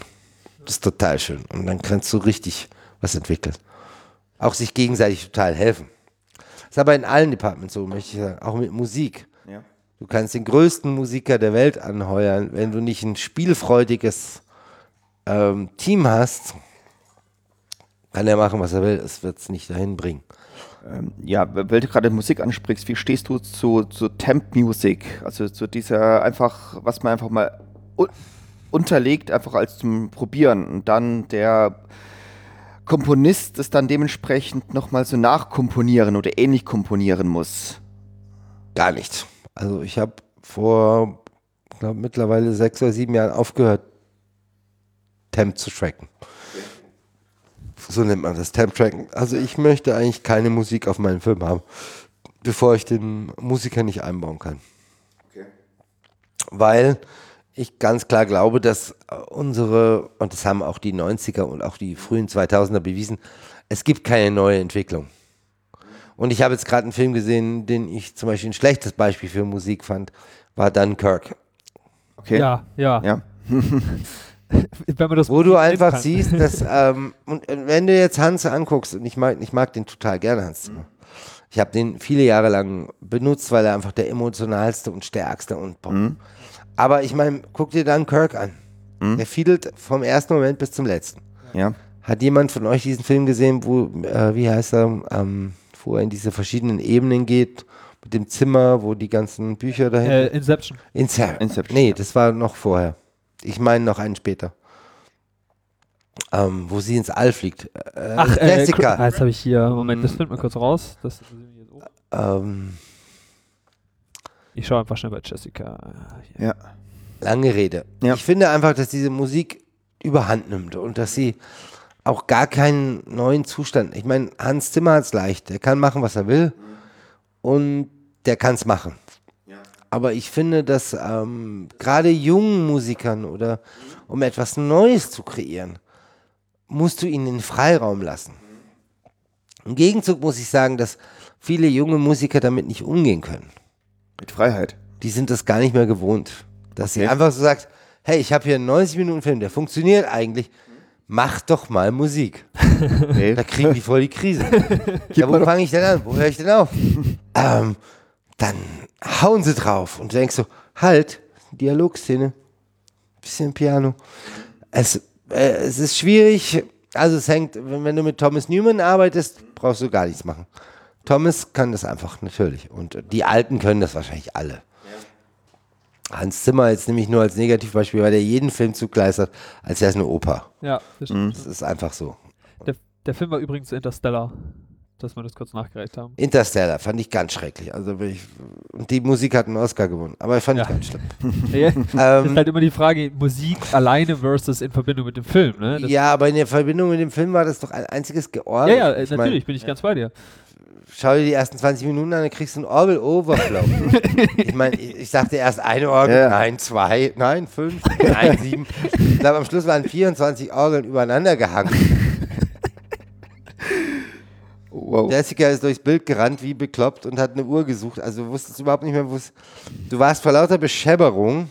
Das ist total schön. Und dann kannst du richtig was entwickeln. Auch sich gegenseitig total helfen. Das ist aber in allen Departments so, möchte ich sagen. Auch mit Musik. Du kannst den größten Musiker der Welt anheuern. Wenn du nicht ein spielfreudiges ähm, Team hast, kann er machen, was er will. Es wird es nicht dahin bringen. Ja, weil du gerade Musik ansprichst, wie stehst du zu, zu Temp Music? Also zu dieser einfach, was man einfach mal un unterlegt, einfach als zum Probieren und dann der Komponist es dann dementsprechend nochmal so nachkomponieren oder ähnlich komponieren muss. Gar nicht. Also ich habe vor, glaube mittlerweile sechs oder sieben Jahren aufgehört, Temp zu tracken. So nennt man das, Temp tracken. Also ich möchte eigentlich keine Musik auf meinem Film haben, bevor ich den Musiker nicht einbauen kann. Weil ich ganz klar glaube, dass unsere, und das haben auch die 90er und auch die frühen 2000er bewiesen, es gibt keine neue Entwicklung. Und ich habe jetzt gerade einen Film gesehen, den ich zum Beispiel ein schlechtes Beispiel für Musik fand, war Dunkirk. Okay. Ja, ja. Ja. [LAUGHS] Wenn man das Wo du einfach kann. siehst, dass, [LAUGHS] ähm, und äh, wenn du jetzt Hans anguckst, und ich mag, ich mag den total gerne, Hans Zimmer. Ich habe den viele Jahre lang benutzt, weil er einfach der emotionalste und stärkste und boah. Aber ich meine, guck dir dann Kirk an. Der fiedelt vom ersten Moment bis zum letzten. Ja. Hat jemand von euch diesen Film gesehen, wo, äh, wie heißt er, ähm, wo er in diese verschiedenen Ebenen geht, mit dem Zimmer, wo die ganzen Bücher dahin. Äh, Inception. Inception. Inception, Nee, ja. das war noch vorher. Ich meine noch einen später. Ähm, wo sie ins All fliegt. Äh, Ach, äh, Jessica. Ah, jetzt habe ich hier, Moment, das Mhm. findet mal kurz raus. Das, ähm, ich schaue einfach schnell bei Jessica. Hier. Ja. lange Rede. Ja. Ich finde einfach, dass diese Musik überhand nimmt und dass sie auch gar keinen neuen Zustand. Ich meine, Hans Zimmer hat es leicht. Der kann machen, was er will und der kann es machen. Aber ich finde, dass ähm, gerade jungen Musikern oder um etwas Neues zu kreieren, musst du ihnen den Freiraum lassen. Im Gegenzug muss ich sagen, dass viele junge Musiker damit nicht umgehen können Mit Freiheit. die sind das gar nicht mehr gewohnt. Dass sie Okay. einfach so sagt, hey, ich habe hier einen 90-Minuten-Film, der funktioniert eigentlich. Mach doch mal Musik. [LAUGHS] Nee. Da kriegen die voll die Krise. [LAUGHS] ja, wo fange ich denn an? Wo höre ich denn auf? ähm, dann hauen sie drauf und du denkst so, halt, Dialogszene, bisschen Piano. Es, äh, es ist schwierig, also es hängt, wenn, wenn du mit Thomas Newman arbeitest, brauchst du gar nichts machen. Thomas kann das einfach, natürlich. Und die Alten können das wahrscheinlich alle. Hans Zimmer jetzt nämlich nur als Negativbeispiel, weil der jeden Film zugleistert, als wäre es eine Oper. Ja, das stimmt. Das ist einfach so. Der, der Film war übrigens Interstellar, dass wir das kurz nachgereicht haben. Interstellar fand ich ganz schrecklich. Also ich, und die Musik hat einen Oscar gewonnen, aber ich fand ich Ja. ganz schlimm. [LAUGHS] Ja, [LAUGHS] ist Ähm, halt immer die Frage, Musik alleine versus in Verbindung mit dem Film, ne? Das, ja, aber in der Verbindung mit dem Film war das doch ein einziges ja, Georgel. ja, Ich mein, natürlich, bin ich ganz bei dir. Schau dir die ersten 20 Minuten an, dann kriegst du einen Orgel-Overflow. [LAUGHS] ich meine, ich, ich sagte erst eine Orgel, Ja. nein, zwei, nein, fünf, nein, [LAUGHS] sieben. Ich glaube, am Schluss waren 24 Orgeln übereinander gehangen. Wow. Jessica ist durchs Bild gerannt, wie bekloppt, und hat eine Uhr gesucht. Also du wusstest überhaupt nicht mehr, wo es. Du warst vor lauter Beschäberung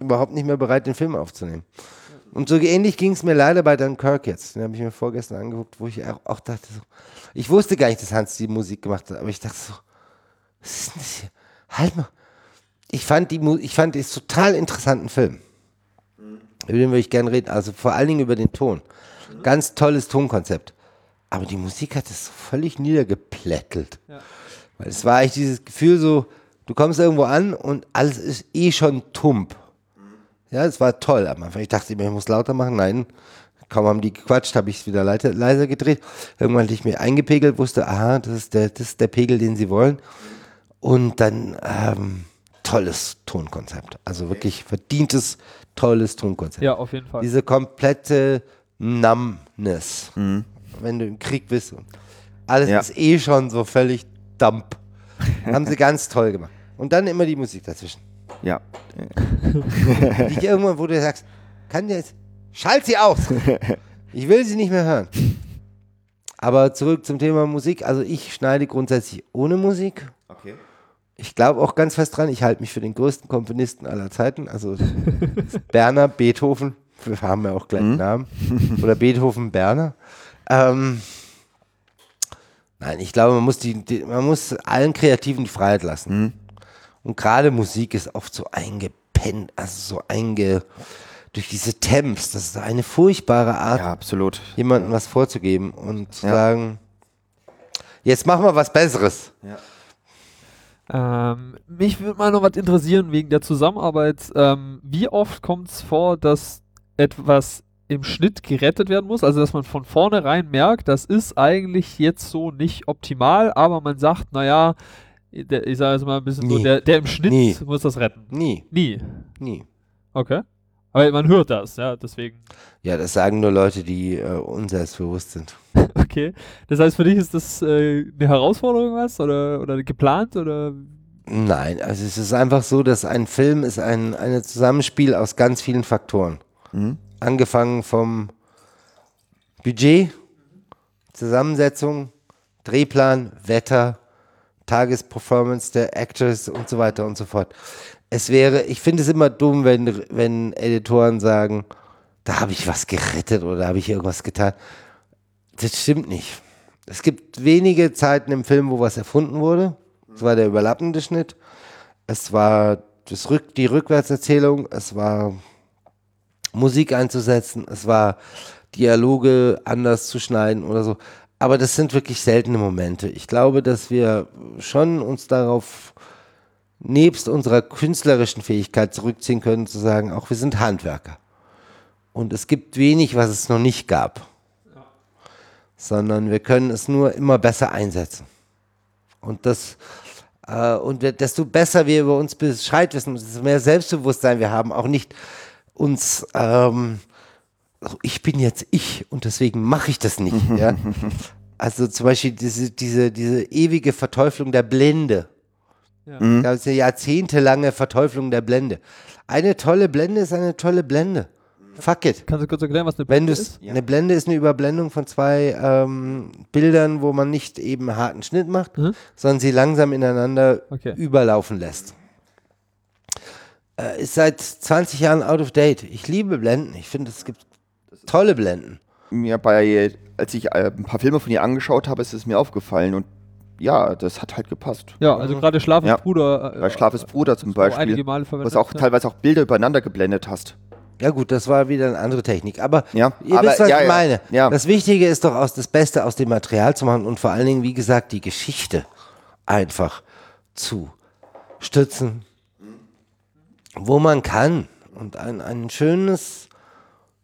überhaupt nicht mehr bereit, den Film aufzunehmen. Und so ähnlich ging es mir leider bei Dunkirk jetzt. Den habe ich mir vorgestern angeguckt, wo ich auch, dachte, so, ich wusste gar nicht, dass Hans die Musik gemacht hat, aber ich dachte so, was ist denn das hier? Halt mal. Ich fand die ich fand es total interessanten Film. Über den würde ich gerne reden. Also vor allen Dingen über den Ton. Ganz tolles Tonkonzept. Aber die Musik hat es völlig niedergeplättelt. Ja. Weil es war eigentlich dieses Gefühl so, du kommst irgendwo an und alles ist eh schon tump. Ja, es war toll am Anfang. Ich dachte immer, ich muss lauter machen. Nein, kaum haben die gequatscht, habe ich es wieder leiter, leiser gedreht. Irgendwann hatte ich mir eingepegelt, wusste, aha, das ist der, das ist der Pegel, den sie wollen. Und dann ähm, tolles Tonkonzept. Also wirklich verdientes, tolles Tonkonzept. Ja, auf jeden Fall. Diese komplette Numbness, wenn du im Krieg bist und alles Ja. ist eh schon so völlig dump. [LAUGHS] Haben sie ganz toll gemacht. Und dann immer die Musik dazwischen. Ja. [LAUGHS] Die irgendwann, wo du sagst, kann der jetzt, schalt sie aus. [LAUGHS] Ich will sie nicht mehr hören. Aber zurück zum Thema Musik. Also ich schneide grundsätzlich ohne Musik. Okay. Ich glaube auch ganz fest dran, ich halte mich für den größten Komponisten aller Zeiten. Also [LAUGHS] Berner, Beethoven, wir haben ja auch gleich einen Namen. Oder Beethoven, Berner. Ähm, nein, ich glaube, man muss, die, die, man muss allen Kreativen die Freiheit lassen. Und gerade Musik ist oft so eingepennt, also so einge... durch diese Temps. Das ist eine furchtbare Art, Ja, absolut. jemandem was vorzugeben und zu Ja. sagen, jetzt machen wir was Besseres. Ähm, mich würde mal noch was interessieren wegen der Zusammenarbeit. Ähm, wie oft kommt es vor, dass etwas im Schnitt gerettet werden muss? Also, dass man von vornherein merkt, das ist eigentlich jetzt so nicht optimal, aber man sagt, naja, der, ich sage jetzt mal ein bisschen so, Nie. der, der im Schnitt Nie. muss das retten. Nie, Nie. nie. Okay. Aber man hört das, ja, deswegen. Ja, das sagen nur Leute, die äh, unselbstbewusst sind. [LAUGHS] Okay. Das heißt, für dich ist das äh, eine Herausforderung was? Oder, oder geplant? Oder Nein, also es ist einfach so, dass ein Film ist ein eine Zusammenspiel aus ganz vielen Faktoren. Angefangen vom Budget, Zusammensetzung, Drehplan, Wetter, Tagesperformance der Actors und so weiter und so fort. Es wäre, ich finde es immer dumm, wenn, wenn Editoren sagen, da habe ich was gerettet oder habe ich irgendwas getan. Das stimmt nicht. Es gibt wenige Zeiten im Film, wo was erfunden wurde. Es war der überlappende Schnitt. Es war das Rück, die Rückwärtserzählung. Es war Musik einzusetzen. Es war Dialoge anders zu schneiden oder so. Aber das sind wirklich seltene Momente. Ich glaube, dass wir schon uns darauf nebst unserer künstlerischen Fähigkeit zurückziehen können, zu sagen, auch wir sind Handwerker. Und es gibt wenig, was es noch nicht gab. Sondern wir können es nur immer besser einsetzen. Und das, äh, und desto besser wir über uns Bescheid wissen, desto mehr Selbstbewusstsein wir haben, auch nicht uns, ähm, also ich bin jetzt ich und deswegen mache ich das nicht. ja? [LAUGHS] Also zum Beispiel diese, diese, diese ewige Verteuflung der Blende. Ja. Das ist eine jahrzehntelange Verteuflung der Blende. Eine tolle Blende ist eine tolle Blende. Fuck it. Kannst du kurz erklären, was eine Blende du ist? eine Blende ist eine Überblendung von zwei ähm, Bildern, wo man nicht eben harten Schnitt macht, Mhm. sondern sie langsam ineinander Okay. überlaufen lässt. Äh, ist seit 20 Jahren out of date. Ich liebe Blenden. Ich finde, es gibt tolle Blenden. Mir bei, als ich äh, ein paar Filme von ihr angeschaut habe, ist es mir aufgefallen und ja, das hat halt gepasst. Ja, also gerade Schlaf Ja. ist Bruder. äh, Bei Schlafes Bruder zum Beispiel, was auch ja. teilweise auch Bilder übereinander geblendet hast. Ja gut, das war wieder eine andere Technik. Aber Ja, ihr aber wisst, was ja, ich meine. ja. Das Wichtige ist doch, aus das Beste aus dem Material zu machen und vor allen Dingen, wie gesagt, die Geschichte einfach zu stützen, wo man kann und ein, ein schönes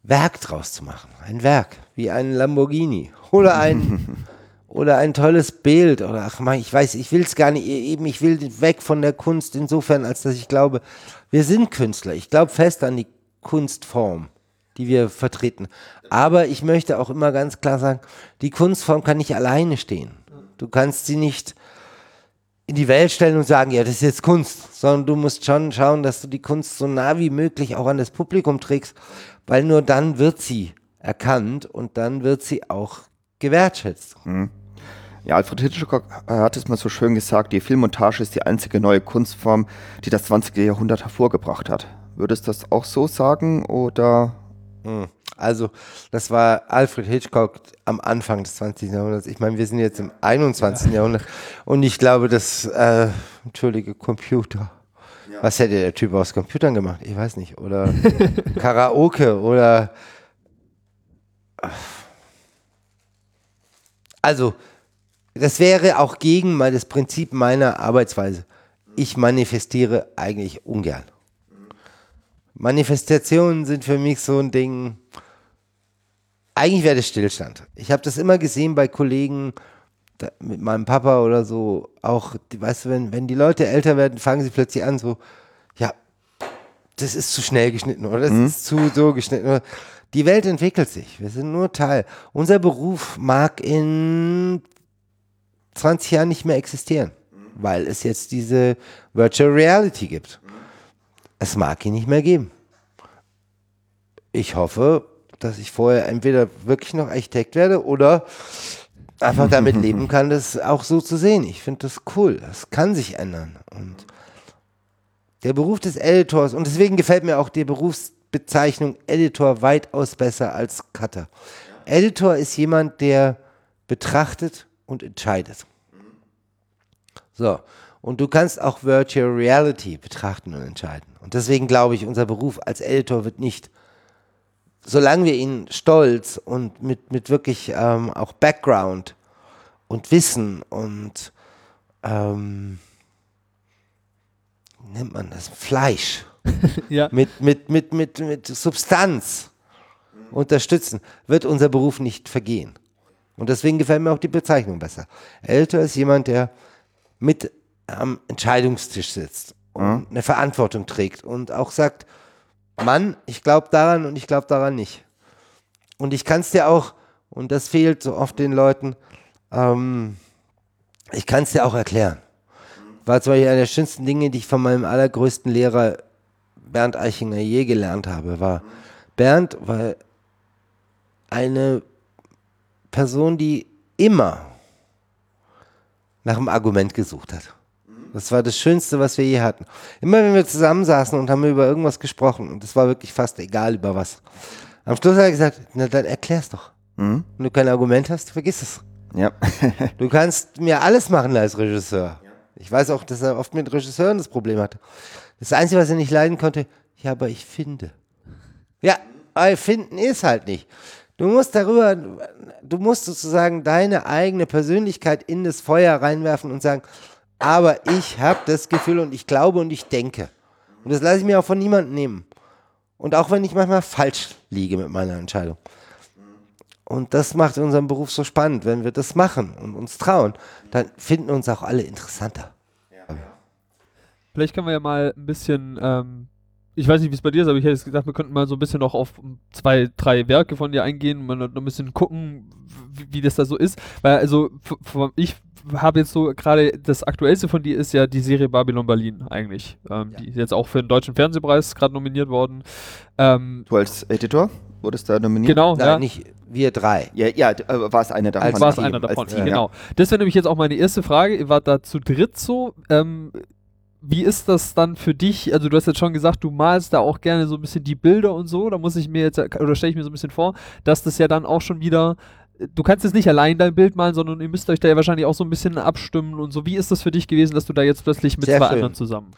Werk draus zu machen. Ein Werk, wie ein Lamborghini oder ein, [LAUGHS] oder ein tolles Bild oder ach man, ich weiß, ich will es gar nicht, eben, ich will weg von der Kunst insofern, als dass ich glaube, wir sind Künstler. Ich glaube fest an die Kunstform, die wir vertreten. Aber ich möchte auch immer ganz klar sagen, die Kunstform kann nicht alleine stehen. Du kannst sie nicht in die Welt stellen und sagen, ja, das ist jetzt Kunst, sondern du musst schon schauen, dass du die Kunst so nah wie möglich auch an das Publikum trägst, weil nur dann wird sie erkannt und dann wird sie auch gewertschätzt. Ja, Alfred Hitchcock hat es mal so schön gesagt, die Filmmontage ist die einzige neue Kunstform, die das 20. Jahrhundert hervorgebracht hat. Würdest du das auch so sagen oder? Also, das war Alfred Hitchcock am Anfang des 20. Jahrhunderts. Ich meine, wir sind jetzt im 21. Jahrhundert und ich glaube, dass, äh, entschuldige, Computer. Was hätte der Typ aus Computern gemacht? Ich weiß nicht. Oder [LAUGHS] Karaoke oder. Also, das wäre auch gegen mal das Prinzip meiner Arbeitsweise. Ich manifestiere eigentlich ungern. Manifestationen sind für mich so ein Ding. Eigentlich wäre das Stillstand. Ich habe das immer gesehen bei Kollegen da, mit meinem Papa oder so. Auch, weißt du, wenn, wenn die Leute älter werden, fangen sie plötzlich an, so, ja, das ist zu schnell geschnitten oder das ist zu so geschnitten. Die Welt entwickelt sich. Wir sind nur Teil. Unser Beruf mag in 20 Jahren nicht mehr existieren, weil es jetzt diese Virtual Reality gibt. Es mag ihn nicht mehr geben. Ich hoffe, dass ich vorher entweder wirklich noch Architekt werde oder einfach damit [LAUGHS] leben kann, das auch so zu sehen. Ich finde das cool. Das kann sich ändern. Und der Beruf des Editors, und deswegen gefällt mir auch die Berufsbezeichnung Editor weitaus besser als Cutter. Editor ist jemand, der betrachtet und entscheidet. So. Und du kannst auch Virtual Reality betrachten und entscheiden. Und deswegen glaube ich, unser Beruf als Editor wird nicht, solange wir ihn stolz und mit, mit wirklich ähm, auch Background und Wissen und ähm, wie nennt man das? Fleisch [LAUGHS] Ja. mit, mit, mit, mit, mit Substanz unterstützen, wird unser Beruf nicht vergehen. Und deswegen gefällt mir auch die Bezeichnung besser. Älter ist jemand, der mit am Entscheidungstisch sitzt und eine Verantwortung trägt und auch sagt, Mann, ich glaube daran und ich glaube daran nicht. Und ich kann es dir auch, und das fehlt so oft den Leuten, ähm, ich kann es dir auch erklären. war zum Beispiel eine der schönsten Dinge, die ich von meinem allergrößten Lehrer Bernd Eichinger je gelernt habe, war Bernd war eine Person, die immer nach einem Argument gesucht hat. Das war das Schönste, was wir je hatten. Immer wenn wir zusammensaßen und haben über irgendwas gesprochen, und es war wirklich fast egal über was. Am Schluss hat er gesagt, na dann erklär's doch. Mhm. Wenn du kein Argument hast, vergiss es. Ja. [LAUGHS] Du kannst mir alles machen als Regisseur. Ich weiß auch, dass er oft mit Regisseuren das Problem hatte. Das Einzige, was er nicht leiden konnte, ja, aber ich finde. Ja, aber finden ist halt nicht. Du musst darüber, du musst sozusagen deine eigene Persönlichkeit in das Feuer reinwerfen und sagen, aber ich habe das Gefühl und ich glaube und ich denke. Und das lasse ich mir auch von niemandem nehmen. Und auch wenn ich manchmal falsch liege mit meiner Entscheidung. Und das macht unseren Beruf so spannend. Wenn wir das machen und uns trauen, dann finden uns auch alle interessanter. Vielleicht können wir ja mal ein bisschen, ähm, ich weiß nicht, wie es bei dir ist, aber ich hätte jetzt gedacht, wir könnten mal so ein bisschen noch auf zwei, drei Werke von dir eingehen und mal noch ein bisschen gucken, wie, wie das da so ist. Weil, also, ich habe jetzt so gerade, das aktuellste von dir ist ja die Serie Babylon Berlin eigentlich. Ähm, Die ist jetzt auch für den Deutschen Fernsehpreis gerade nominiert worden. Ähm, Du als Editor wurdest da nominiert? genau, Nein, ja. nicht wir drei. Ja, ja äh, war es einer davon. Als war es einer als davon. Team, Genau. Das wäre nämlich jetzt auch meine erste Frage. Ihr wart da zu dritt so. Ähm, wie ist das dann für dich? Also du hast jetzt schon gesagt, du malst da auch gerne so ein bisschen die Bilder und so. Da muss ich mir jetzt, oder stelle ich mir so ein bisschen vor, dass das ja dann auch schon wieder, du kannst jetzt nicht allein dein Bild malen, sondern ihr müsst euch da ja wahrscheinlich auch so ein bisschen abstimmen und so. Wie ist das für dich gewesen, dass du da jetzt plötzlich mit Sehr zwei schön. anderen zusammen?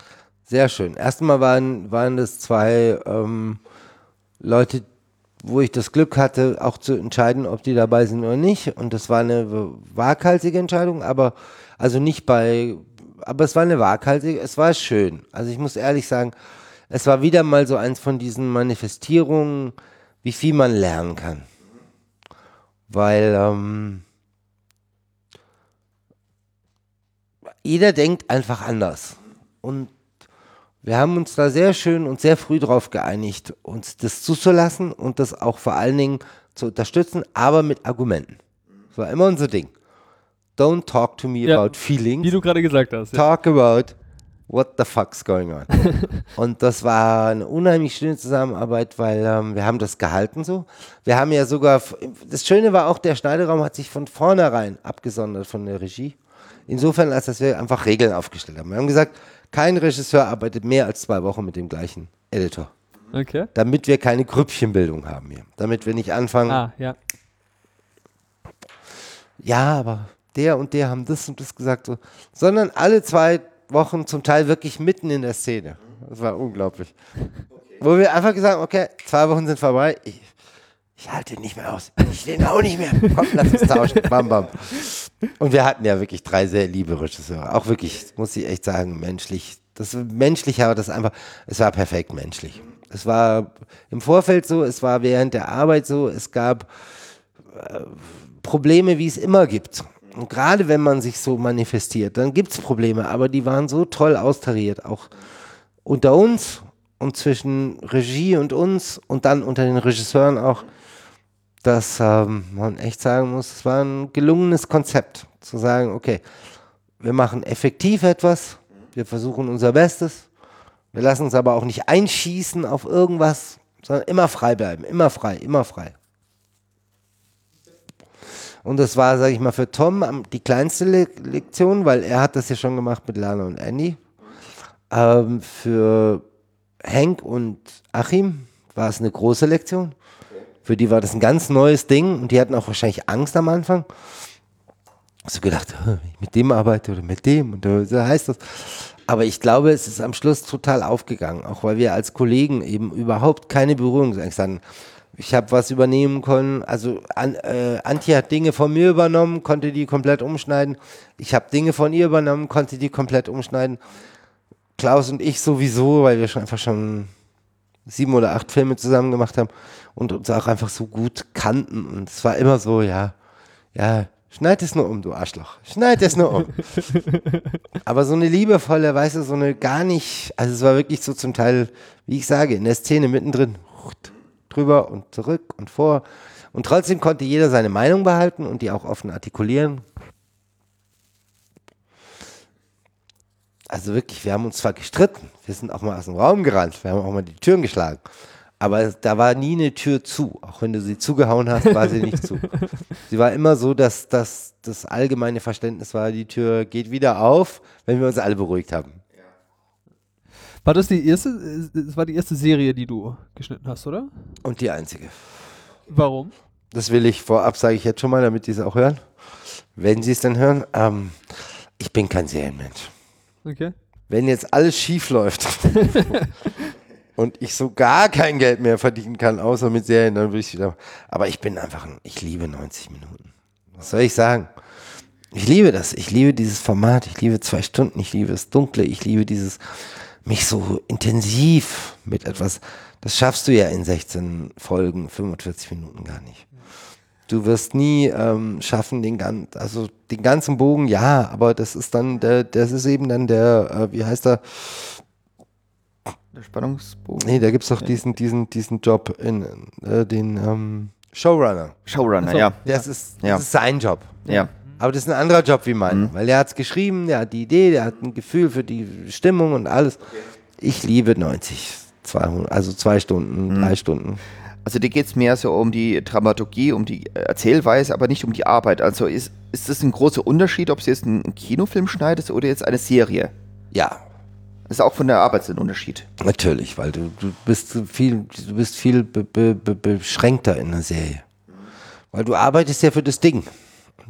Sehr schön. Erstmal waren, waren das zwei ähm, Leute, wo ich das Glück hatte, auch zu entscheiden, ob die dabei sind oder nicht. Und das war eine waghalsige Entscheidung, aber also nicht bei, aber es war eine waghalsige, es war schön. Also ich muss ehrlich sagen, es war wieder mal so eins von diesen Manifestierungen, wie viel man lernen kann. Weil ähm, jeder denkt einfach anders. Und wir haben uns da sehr schön und sehr früh drauf geeinigt, uns das zuzulassen und das auch vor allen Dingen zu unterstützen, aber mit Argumenten. Das war immer unser Ding. Don't talk to me Ja, about feelings. Wie du gerade gesagt hast. Ja. Talk about what the fuck's going on. [LAUGHS] und das war eine unheimlich schöne Zusammenarbeit, weil ähm, wir haben das gehalten so. Wir haben ja sogar, das Schöne war auch, der Schneideraum hat sich von vornherein abgesondert von der Regie. Insofern, als dass wir einfach Regeln aufgestellt haben. Wir haben gesagt, kein Regisseur arbeitet mehr als zwei Wochen mit dem gleichen Editor. Okay. Damit wir keine Grüppchenbildung haben hier. Damit wir nicht anfangen, Ah, ja. ja, aber der und der haben das und das gesagt, so. sondern alle zwei Wochen zum Teil wirklich mitten in der Szene. Das war unglaublich. Wo wir einfach gesagt haben, okay, zwei Wochen sind vorbei, ich, ich halte nicht mehr aus. Ich den auch nicht mehr. Komm, lass uns tauschen. Bam, bam. Und wir hatten ja wirklich drei sehr liebe Regisseure. Auch wirklich, muss ich echt sagen, menschlich. Das menschlich, aber das einfach, es war perfekt menschlich. Es war im Vorfeld so, es war während der Arbeit so, es gab Probleme, wie es immer gibt. Und gerade wenn man sich so manifestiert, dann gibt es Probleme, aber die waren so toll austariert, auch unter uns und zwischen Regie und uns und dann unter den Regisseuren auch, dass ähm, man echt sagen muss, es war ein gelungenes Konzept, zu sagen, okay, wir machen effektiv etwas, wir versuchen unser Bestes, wir lassen uns aber auch nicht einschießen auf irgendwas, sondern immer frei bleiben, immer frei, immer frei. Und das war, sage ich mal, für Tom die kleinste Le Lektion, weil er hat das ja schon gemacht mit Lana und Andy. Ähm, für Hank und Achim war es eine große Lektion. Für die war das ein ganz neues Ding und die hatten auch wahrscheinlich Angst am Anfang. So gedacht, "Hä, wenn ich mit dem arbeite oder mit dem und äh, so heißt das. Aber ich glaube, es ist am Schluss total aufgegangen, auch weil wir als Kollegen eben überhaupt keine Berührungsangst hatten. Ich habe was übernehmen können. Also an, äh, Antje hat Dinge von mir übernommen, konnte die komplett umschneiden. Ich habe Dinge von ihr übernommen, konnte die komplett umschneiden. Klaus und ich sowieso, weil wir schon einfach schon sieben oder acht Filme zusammen gemacht haben und uns auch einfach so gut kannten. Und es war immer so, ja, ja, schneid es nur um, du Arschloch. Schneid es nur um. [LAUGHS] Aber so eine liebevolle, weißt du, so eine gar nicht, also es war wirklich so zum Teil, wie ich sage, in der Szene mittendrin, drüber und zurück und vor. Und trotzdem konnte jeder seine Meinung behalten und die auch offen artikulieren. also wirklich, wir haben uns zwar gestritten, wir sind auch mal aus dem Raum gerannt, wir haben auch mal die Türen geschlagen. Aber da war nie eine Tür zu. Auch wenn du sie zugehauen hast, war sie nicht zu. [LAUGHS] Sie war immer so, dass, dass das allgemeine Verständnis war, die Tür geht wieder auf, wenn wir uns alle beruhigt haben. War das die erste, äh, das war die erste Serie, die du geschnitten hast, oder? Und die einzige. Warum? Das will ich vorab, sage ich jetzt schon mal, damit die es auch hören. Wenn sie es dann hören. Ähm, ich bin kein Serienmensch. Okay. Wenn jetzt alles schief läuft [LAUGHS] und ich so gar kein Geld mehr verdienen kann, außer mit Serien, dann würde ich wieder. Aber ich bin einfach, ein, ich liebe 90 Minuten. Was soll ich sagen? Ich liebe das. Ich liebe dieses Format. Ich liebe zwei Stunden. Ich liebe das Dunkle. Ich liebe dieses, mich so intensiv mit etwas. Das schaffst du ja in 16 Folgen, 45 Minuten gar nicht. Du wirst nie ähm, schaffen, den, gan also den ganzen Bogen, ja, aber das ist dann der, das ist eben dann der, äh, wie heißt er? Der Spannungsbogen. Nee, da gibt es doch diesen, diesen, diesen Job in äh, den ähm, Showrunner. Showrunner, So. ja. Das ist, das Ja. ist sein Job. Ja. Aber das ist ein anderer Job wie mein, weil er hat es geschrieben, der hat die Idee, der hat ein Gefühl für die Stimmung und alles. Ich liebe 90, 200, also zwei Stunden, drei Stunden. Also dir geht es mehr so um die Dramaturgie, um die äh, Erzählweise, aber nicht um die Arbeit. Also ist, ist das ein großer Unterschied, ob du jetzt einen Kinofilm schneidest oder jetzt eine Serie? Ja, Das ist auch von der Arbeit ein Unterschied. natürlich, weil du, du bist viel, du bist viel be, be, be, beschränkter in der Serie. Weil du arbeitest ja für das Ding.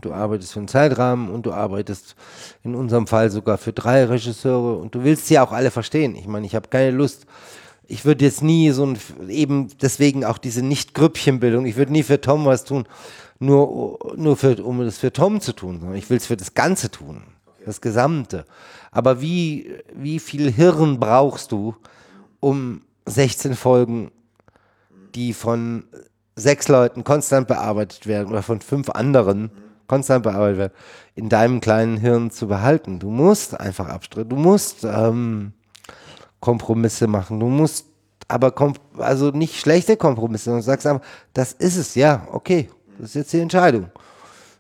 Du arbeitest für einen Zeitrahmen und du arbeitest in unserem Fall sogar für drei Regisseure und du willst sie auch alle verstehen. Ich meine, ich habe keine Lust. Ich würde jetzt nie so ein, eben deswegen auch diese Nicht-Grüppchenbildung, ich würde nie für Tom was tun, nur, nur für, um es für Tom zu tun, sondern ich will es für das Ganze tun. Das Gesamte. Aber wie, wie viel Hirn brauchst du, um 16 Folgen, die von sechs Leuten konstant bearbeitet werden oder von fünf anderen konstant bearbeitet werden, in deinem kleinen Hirn zu behalten? Du musst einfach abstreiten. Du musst ähm, Kompromisse machen. Du musst aber also nicht schlechte Kompromisse, sondern sagst einfach, das ist es, ja, okay, das ist jetzt die Entscheidung.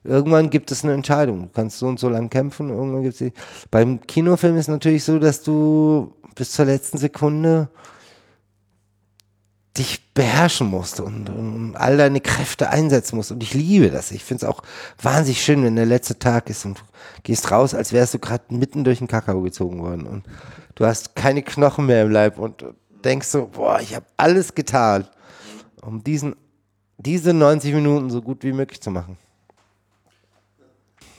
Irgendwann gibt es eine Entscheidung. Du kannst so und so lang kämpfen, irgendwann gibt es die. Beim Kinofilm ist natürlich so, dass du bis zur letzten Sekunde dich beherrschen musst und, und all deine Kräfte einsetzen musst. Und ich liebe das. Ich finde es auch wahnsinnig schön, wenn der letzte Tag ist und du gehst raus, als wärst du gerade mitten durch den Kakao gezogen worden. Und du hast keine Knochen mehr im Leib und denkst so, boah, ich habe alles getan, um diesen, diese 90 Minuten so gut wie möglich zu machen.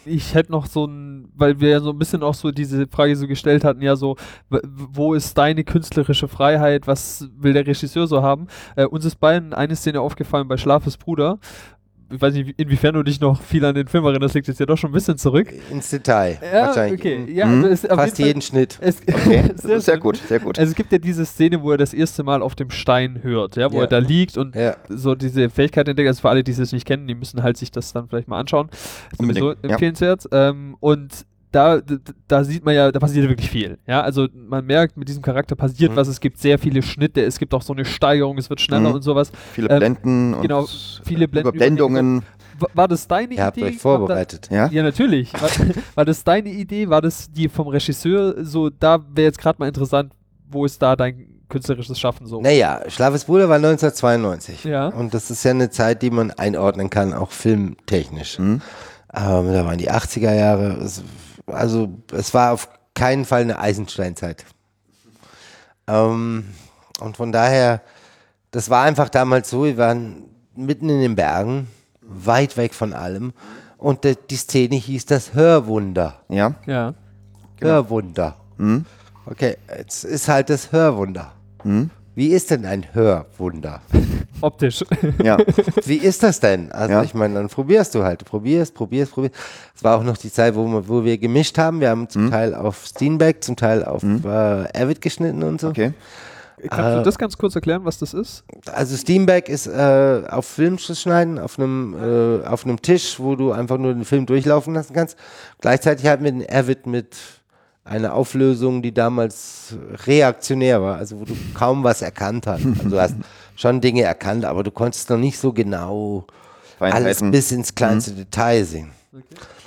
Ich hätte noch so ein, weil wir ja so ein bisschen auch so diese Frage so gestellt hatten, ja so, wo ist deine künstlerische Freiheit, was will der Regisseur so haben? Äh, uns ist beiden eine Szene aufgefallen bei Schlafes Bruder. Ich weiß nicht, wie- inwiefern du dich noch viel an den Film erinnerst, liegt jetzt ja doch schon ein bisschen zurück. Ins Detail. Ja, wahrscheinlich. okay. Ja, Mhm. auf Fast jeden jeden Schnitt. Fall, es, [LAUGHS] Okay, sehr, sehr gut, sehr gut. Also es gibt ja diese Szene, wo er das erste Mal auf dem Stein hört, ja, wo Ja. er da liegt und Ja. so diese Fähigkeit entdeckt. Also für alle, die es nicht kennen, die müssen halt sich das dann vielleicht mal anschauen. Ist Unbedingt, sowieso empfehlenswert. Ähm, und da, da sieht man ja, da passiert wirklich viel. Ja, also man merkt, mit diesem Charakter passiert Mhm. was. Es gibt sehr viele Schnitte, es gibt auch so eine Steigerung, es wird schneller Mhm. und sowas. Viele ähm, Blenden und genau, viele Blenden, Überblendungen. War, war das deine Ihr habt Idee? euch vorbereitet. Ja? Ja, natürlich. War, [LAUGHS] war das deine Idee? War das die vom Regisseur? So, da wäre jetzt gerade mal interessant, wo ist da dein künstlerisches Schaffen so? Naja, Schlafes Bruder war 1992. Ja. Und das ist ja eine Zeit, die man einordnen kann, auch filmtechnisch. Mhm. Ähm, da waren die 80er Jahre. Es, also es war auf keinen Fall eine Eisensteinzeit. Ähm, und von daher, das war einfach damals so, wir waren mitten in den Bergen, weit weg von allem. Und de, die Szene hieß das Hörwunder. Ja. Ja. Hörwunder. Mhm. Okay, jetzt ist halt das Hörwunder. Mhm. Wie ist denn ein Hörwunder? [LAUGHS] Optisch. [LAUGHS] Ja. Wie ist das denn? Also Ja. ich meine, dann probierst du halt. Probierst, probierst, probierst. Es war auch noch die Zeit, wo wir, wo wir gemischt haben. Wir haben Mhm. zum Teil auf Steenbeck, zum Teil auf äh, Avid geschnitten und so. Okay. Kannst Äh, du das ganz kurz erklären, was das ist? Also Steamback ist äh, auf Filmschuss schneiden, auf einem, äh, auf einem Tisch, wo du einfach nur den Film durchlaufen lassen kannst. Gleichzeitig hatten wir den Avid mit einer Auflösung, die damals reaktionär war, also wo du kaum was erkannt hast. Also du hast schon Dinge erkannt, aber du konntest noch nicht so genau alles bis ins kleinste Detail sehen. Das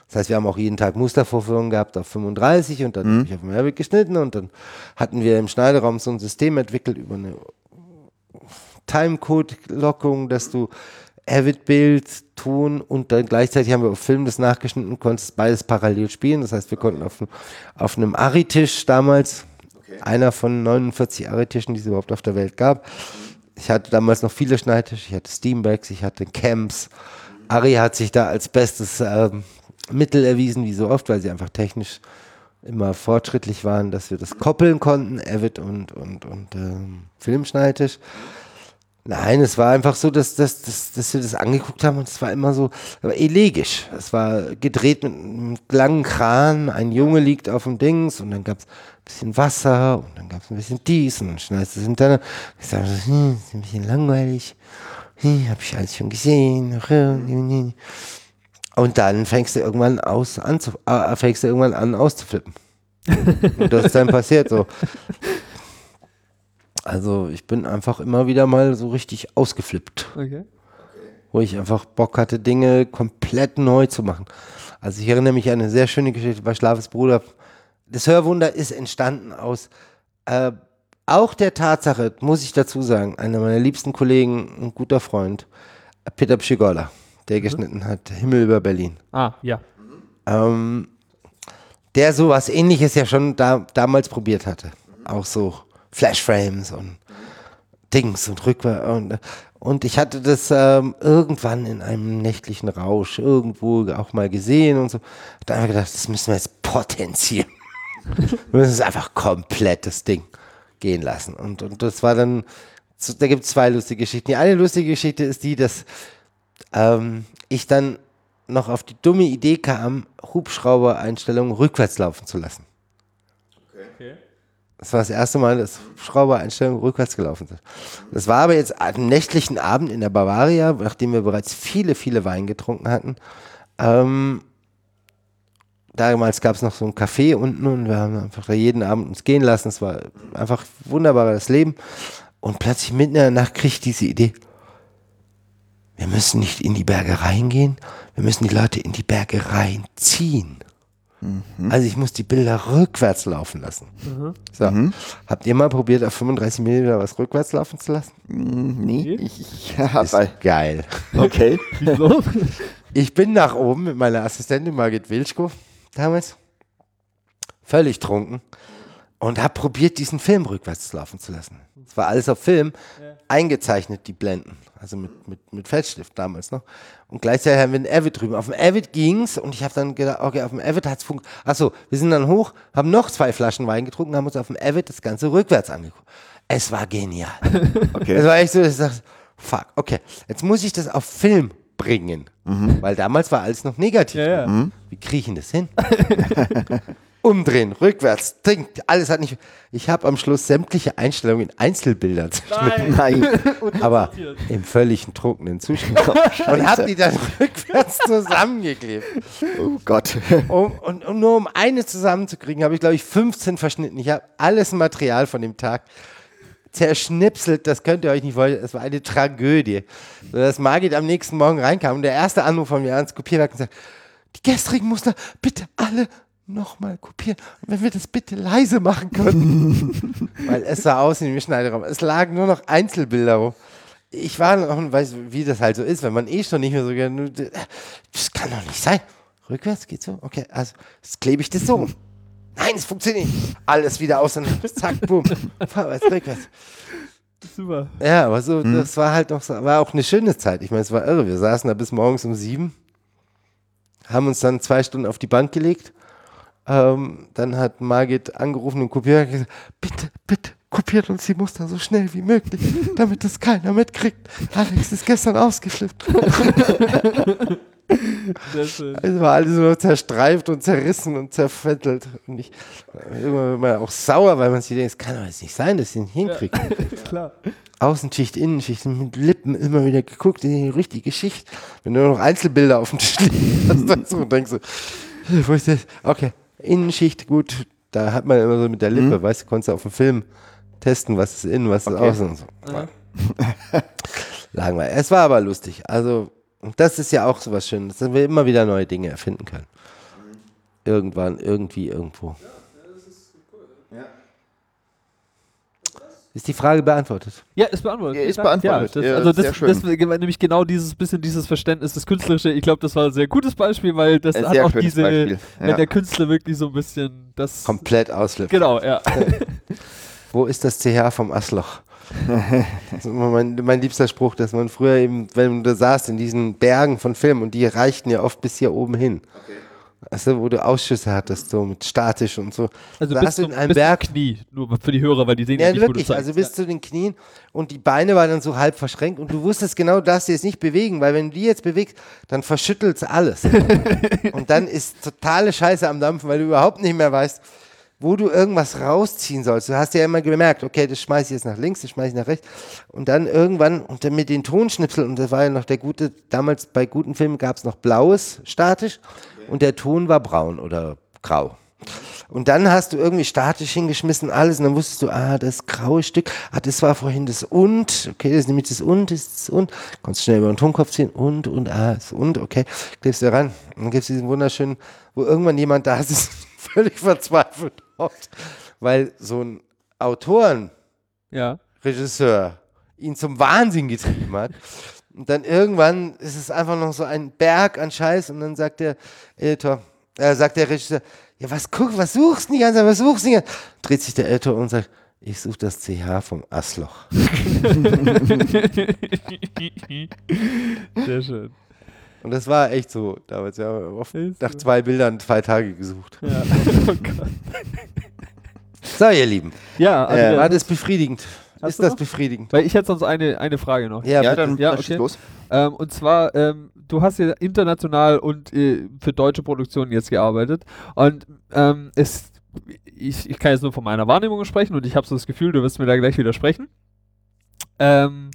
Das heißt, wir haben auch jeden Tag Mustervorführungen gehabt auf 35 und dann Mhm. habe ich auf dem Avid geschnitten und dann hatten wir im Schneideraum so ein System entwickelt über eine Timecode-Lockung, dass du Avid-Bild, Ton und dann gleichzeitig haben wir auf Film das nachgeschnitten und konntest beides parallel spielen. Das heißt, wir konnten auf, auf einem Ari-Tisch damals, einer von 49 Ari-Tischen, die es überhaupt auf der Welt gab. Ich hatte damals noch viele Schneidtische, ich hatte Steambacks, ich hatte Camps. Ari hat sich da als bestes ähm, Mittel erwiesen, wie so oft, weil sie einfach technisch immer fortschrittlich waren, dass wir das koppeln konnten, Avid und, und, und ähm, Filmschneidtisch. Nein, es war einfach so, dass, dass, dass, dass wir das angeguckt haben und es war immer so, aber elegisch. Es war gedreht mit einem langen Kran, ein Junge liegt auf dem Dings und dann gab es ein bisschen Wasser und dann gab es ein bisschen dies und dann schneidest du es hinterher. Ich sage, hm, ist ein bisschen langweilig. Hm, hab ich alles schon gesehen. Und dann fängst du irgendwann aus an zu, äh, fängst du irgendwann an auszuflippen. und das ist dann passiert so. [LAUGHS] Also ich bin einfach immer wieder mal so richtig ausgeflippt, Okay. wo ich einfach Bock hatte, Dinge komplett neu zu machen. Also ich erinnere mich an eine sehr schöne Geschichte bei Schlafes Bruder. Das Hörwunder ist entstanden aus äh, auch der Tatsache, muss ich dazu sagen, einer meiner liebsten Kollegen, ein guter Freund, Peter Pschigola, der geschnitten hat, Himmel über Berlin. Ah, ja. Ähm, der sowas ähnliches ja schon da, damals probiert hatte. Auch so Flashframes und Dings und rückwärts. Und, und ich hatte das ähm, irgendwann in einem nächtlichen Rausch irgendwo auch mal gesehen und so. Hab einfach gedacht, das müssen wir jetzt potenzieren. [LAUGHS] wir müssen es einfach komplett das Ding gehen lassen. Und, und das war dann, da gibt es zwei lustige Geschichten. Die eine lustige Geschichte ist die, dass ähm, ich dann noch auf die dumme Idee kam, Hubschrauber-Einstellungen rückwärts laufen zu lassen. Das war das erste Mal, dass Hubschrauber-Einstellungen rückwärts gelaufen sind. Das war aber jetzt am nächtlichen Abend in der Bavaria, nachdem wir bereits viele, viele Wein getrunken hatten. Ähm, damals gab es noch so ein Café unten und wir haben einfach jeden Abend uns gehen lassen. Es war einfach wunderbares Leben. Und plötzlich mitten in der Nacht kriege ich diese Idee. Wir müssen nicht in die Berge reingehen, wir müssen die Leute in die Berge reinziehen. Also ich muss die Bilder rückwärts laufen lassen. So. Habt ihr mal probiert, auf 35 mm was rückwärts laufen zu lassen? Hm, Nee, ich, ja, [LAUGHS] Ist weil, geil. okay. [LAUGHS] Ich bin nach oben mit meiner Assistentin Margit Wilschko damals, völlig trunken und habe probiert, diesen Film rückwärts laufen zu lassen. Es war alles auf Film, eingezeichnet, die Blenden. Also mit, mit, mit Fettstift damals noch. Und gleichzeitig haben wir ein Avid drüben. Auf dem Avid ging's und ich habe dann gedacht, okay, auf dem Avid hat's funktioniert. Achso, wir sind dann hoch, haben noch zwei Flaschen Wein getrunken, haben uns auf dem Avid das Ganze rückwärts angeguckt. Es war genial. [LAUGHS] Okay. Es war echt so, dass ich dachte, fuck, okay, jetzt muss ich das auf Film bringen. Weil damals war alles noch negativ. Ja, ja. Wie kriege ich denn das hin? [LAUGHS] Umdrehen, rückwärts, trinkt, alles hat nicht. Ich habe am Schluss sämtliche Einstellungen in Einzelbildern zerschnitten, [LAUGHS] Nein. [LAUGHS] aber im völligen trunkenen Zustand. [LAUGHS] und habe die dann rückwärts zusammengeklebt. Oh Gott. Um, und, und nur um eine zusammenzukriegen, habe ich, glaube ich, 15 verschnitten. Ich habe alles Material von dem Tag zerschnipselt, das könnt ihr euch nicht vorstellen. Es war eine Tragödie. So dass Margit am nächsten Morgen reinkam und der erste Anruf von mir ans Kopierwerk und sagt, die gestrigen Muster bitte alle nochmal kopieren. Und wenn wir das bitte leise machen können. [LAUGHS] Weil es sah aus in dem Schneiderraum. Es lagen nur noch Einzelbilder rum. Ich war noch und weiß, wie das halt so ist, wenn man eh schon nicht mehr so gerne. Das kann doch nicht sein. Rückwärts geht so? Okay, also jetzt klebe ich das so. Nein, es funktioniert nicht. Alles wieder auseinander. Zack, boom. Vorwärts, rückwärts. Super. Ja, aber so, das war halt noch so, war auch eine schöne Zeit. Ich meine, es war irre. Wir saßen da bis morgens um sieben, haben uns dann zwei Stunden auf die Bank gelegt. Ähm, dann hat Margit angerufen und kopiert gesagt, bitte, bitte, kopiert uns die Muster so schnell wie möglich, [LAUGHS] damit das keiner mitkriegt. Alex ist gestern ausgeflippt. Sehr schön. Es war alles nur zerstreift und zerrissen und zerfettelt. Und ich irgendwann wird man auch sauer, weil man sich denkt, es kann doch jetzt nicht sein, dass ich ihn hinkriege. [LAUGHS] Klar. Außenschicht, Innenschicht, mit Lippen immer wieder geguckt in die richtige Schicht. Wenn du nur noch Einzelbilder auf dem Tisch liegen hast, [LAUGHS] dann so denkst so, wo ist das? Okay, Innenschicht, gut. Da hat man immer so mit der Lippe, weißt du, konntest du auf dem Film testen, was ist innen, was ist Okay. außen und so. [LAUGHS] Langweilig. Es war aber lustig. Also, das ist ja auch so was Schönes, dass wir immer wieder neue Dinge erfinden können. Irgendwann, irgendwie, irgendwo. Ist die Frage beantwortet? Ja, ist beantwortet. Ja, ist beantwortet. Ja, das, Ja, also das, das war nämlich genau dieses bisschen dieses Verständnis des Künstlerische. Ich glaube, das war ein sehr gutes Beispiel, weil das Ein hat auch diese, Beispiel. wenn der Künstler wirklich so ein bisschen das. Komplett auslöffeln. Genau, ja. [LAUGHS] Wo ist das CH vom Asloch? [LAUGHS] Das ist immer mein, mein liebster Spruch, dass man früher eben, wenn du saßt in diesen Bergen von Filmen und die reichten ja oft bis hier oben hin. Also, wo du Ausschüsse hattest, so mit statisch und so. Also bis, du zum, in einem bis Berg? Knie, nur für die Hörer, weil die sehen ja, Ja, nicht, wo du wirklich, also bis zu den Knien und die Beine waren dann so halb verschränkt und du wusstest genau, darfst sie jetzt nicht bewegen, weil wenn du die jetzt bewegst, dann verschüttelt alles. [LAUGHS] und dann ist totale Scheiße am Dampfen, weil du überhaupt nicht mehr weißt, wo du irgendwas rausziehen sollst. Du hast ja immer gemerkt, okay, das schmeiße ich jetzt nach links, das schmeiße ich nach rechts. Und dann irgendwann, und dann mit den Tonschnipseln, und das war ja noch der gute, damals bei guten Filmen gab es noch blaues statisch und der Ton war braun oder grau. Und dann hast du irgendwie statisch hingeschmissen alles und dann wusstest du, ah, das graue Stück, ah, das war vorhin das und, okay, das ist nämlich das und, das ist das und, konntest schnell über den Tonkopf ziehen und, und, ah, das und, okay, klebst du ran und dann gibt es diesen wunderschönen, wo irgendwann jemand da ist, [LAUGHS] völlig verzweifelt hockt, weil so ein Autoren, ja. Regisseur ihn zum Wahnsinn getrieben hat. Und dann irgendwann ist es einfach noch so ein Berg an Scheiß und dann sagt der Editor, äh, sagt der Regisseur, ja was guck, was suchst du die ganze Zeit, was suchst du die ganze Zeit? Dreht sich der Editor und sagt, ich suche das CH vom Asloch. Sehr schön. Und das war echt so damals. Wir haben oft nach so. zwei Bildern zwei Tage gesucht. Ja. [LAUGHS] Oh Gott. So, ihr Lieben, Ja, also Äh, der- war das befriedigend? Hast ist du das noch? befriedigend? weil ich hätte sonst eine, eine Frage noch. Ja, Ja, dann, Ja, dann okay. los. Ähm, und zwar, ähm, du hast ja international und äh, für deutsche Produktionen jetzt gearbeitet. Und ähm, es, ich, ich kann jetzt nur von meiner Wahrnehmung sprechen und ich habe so das Gefühl, du wirst mir da gleich widersprechen, ähm,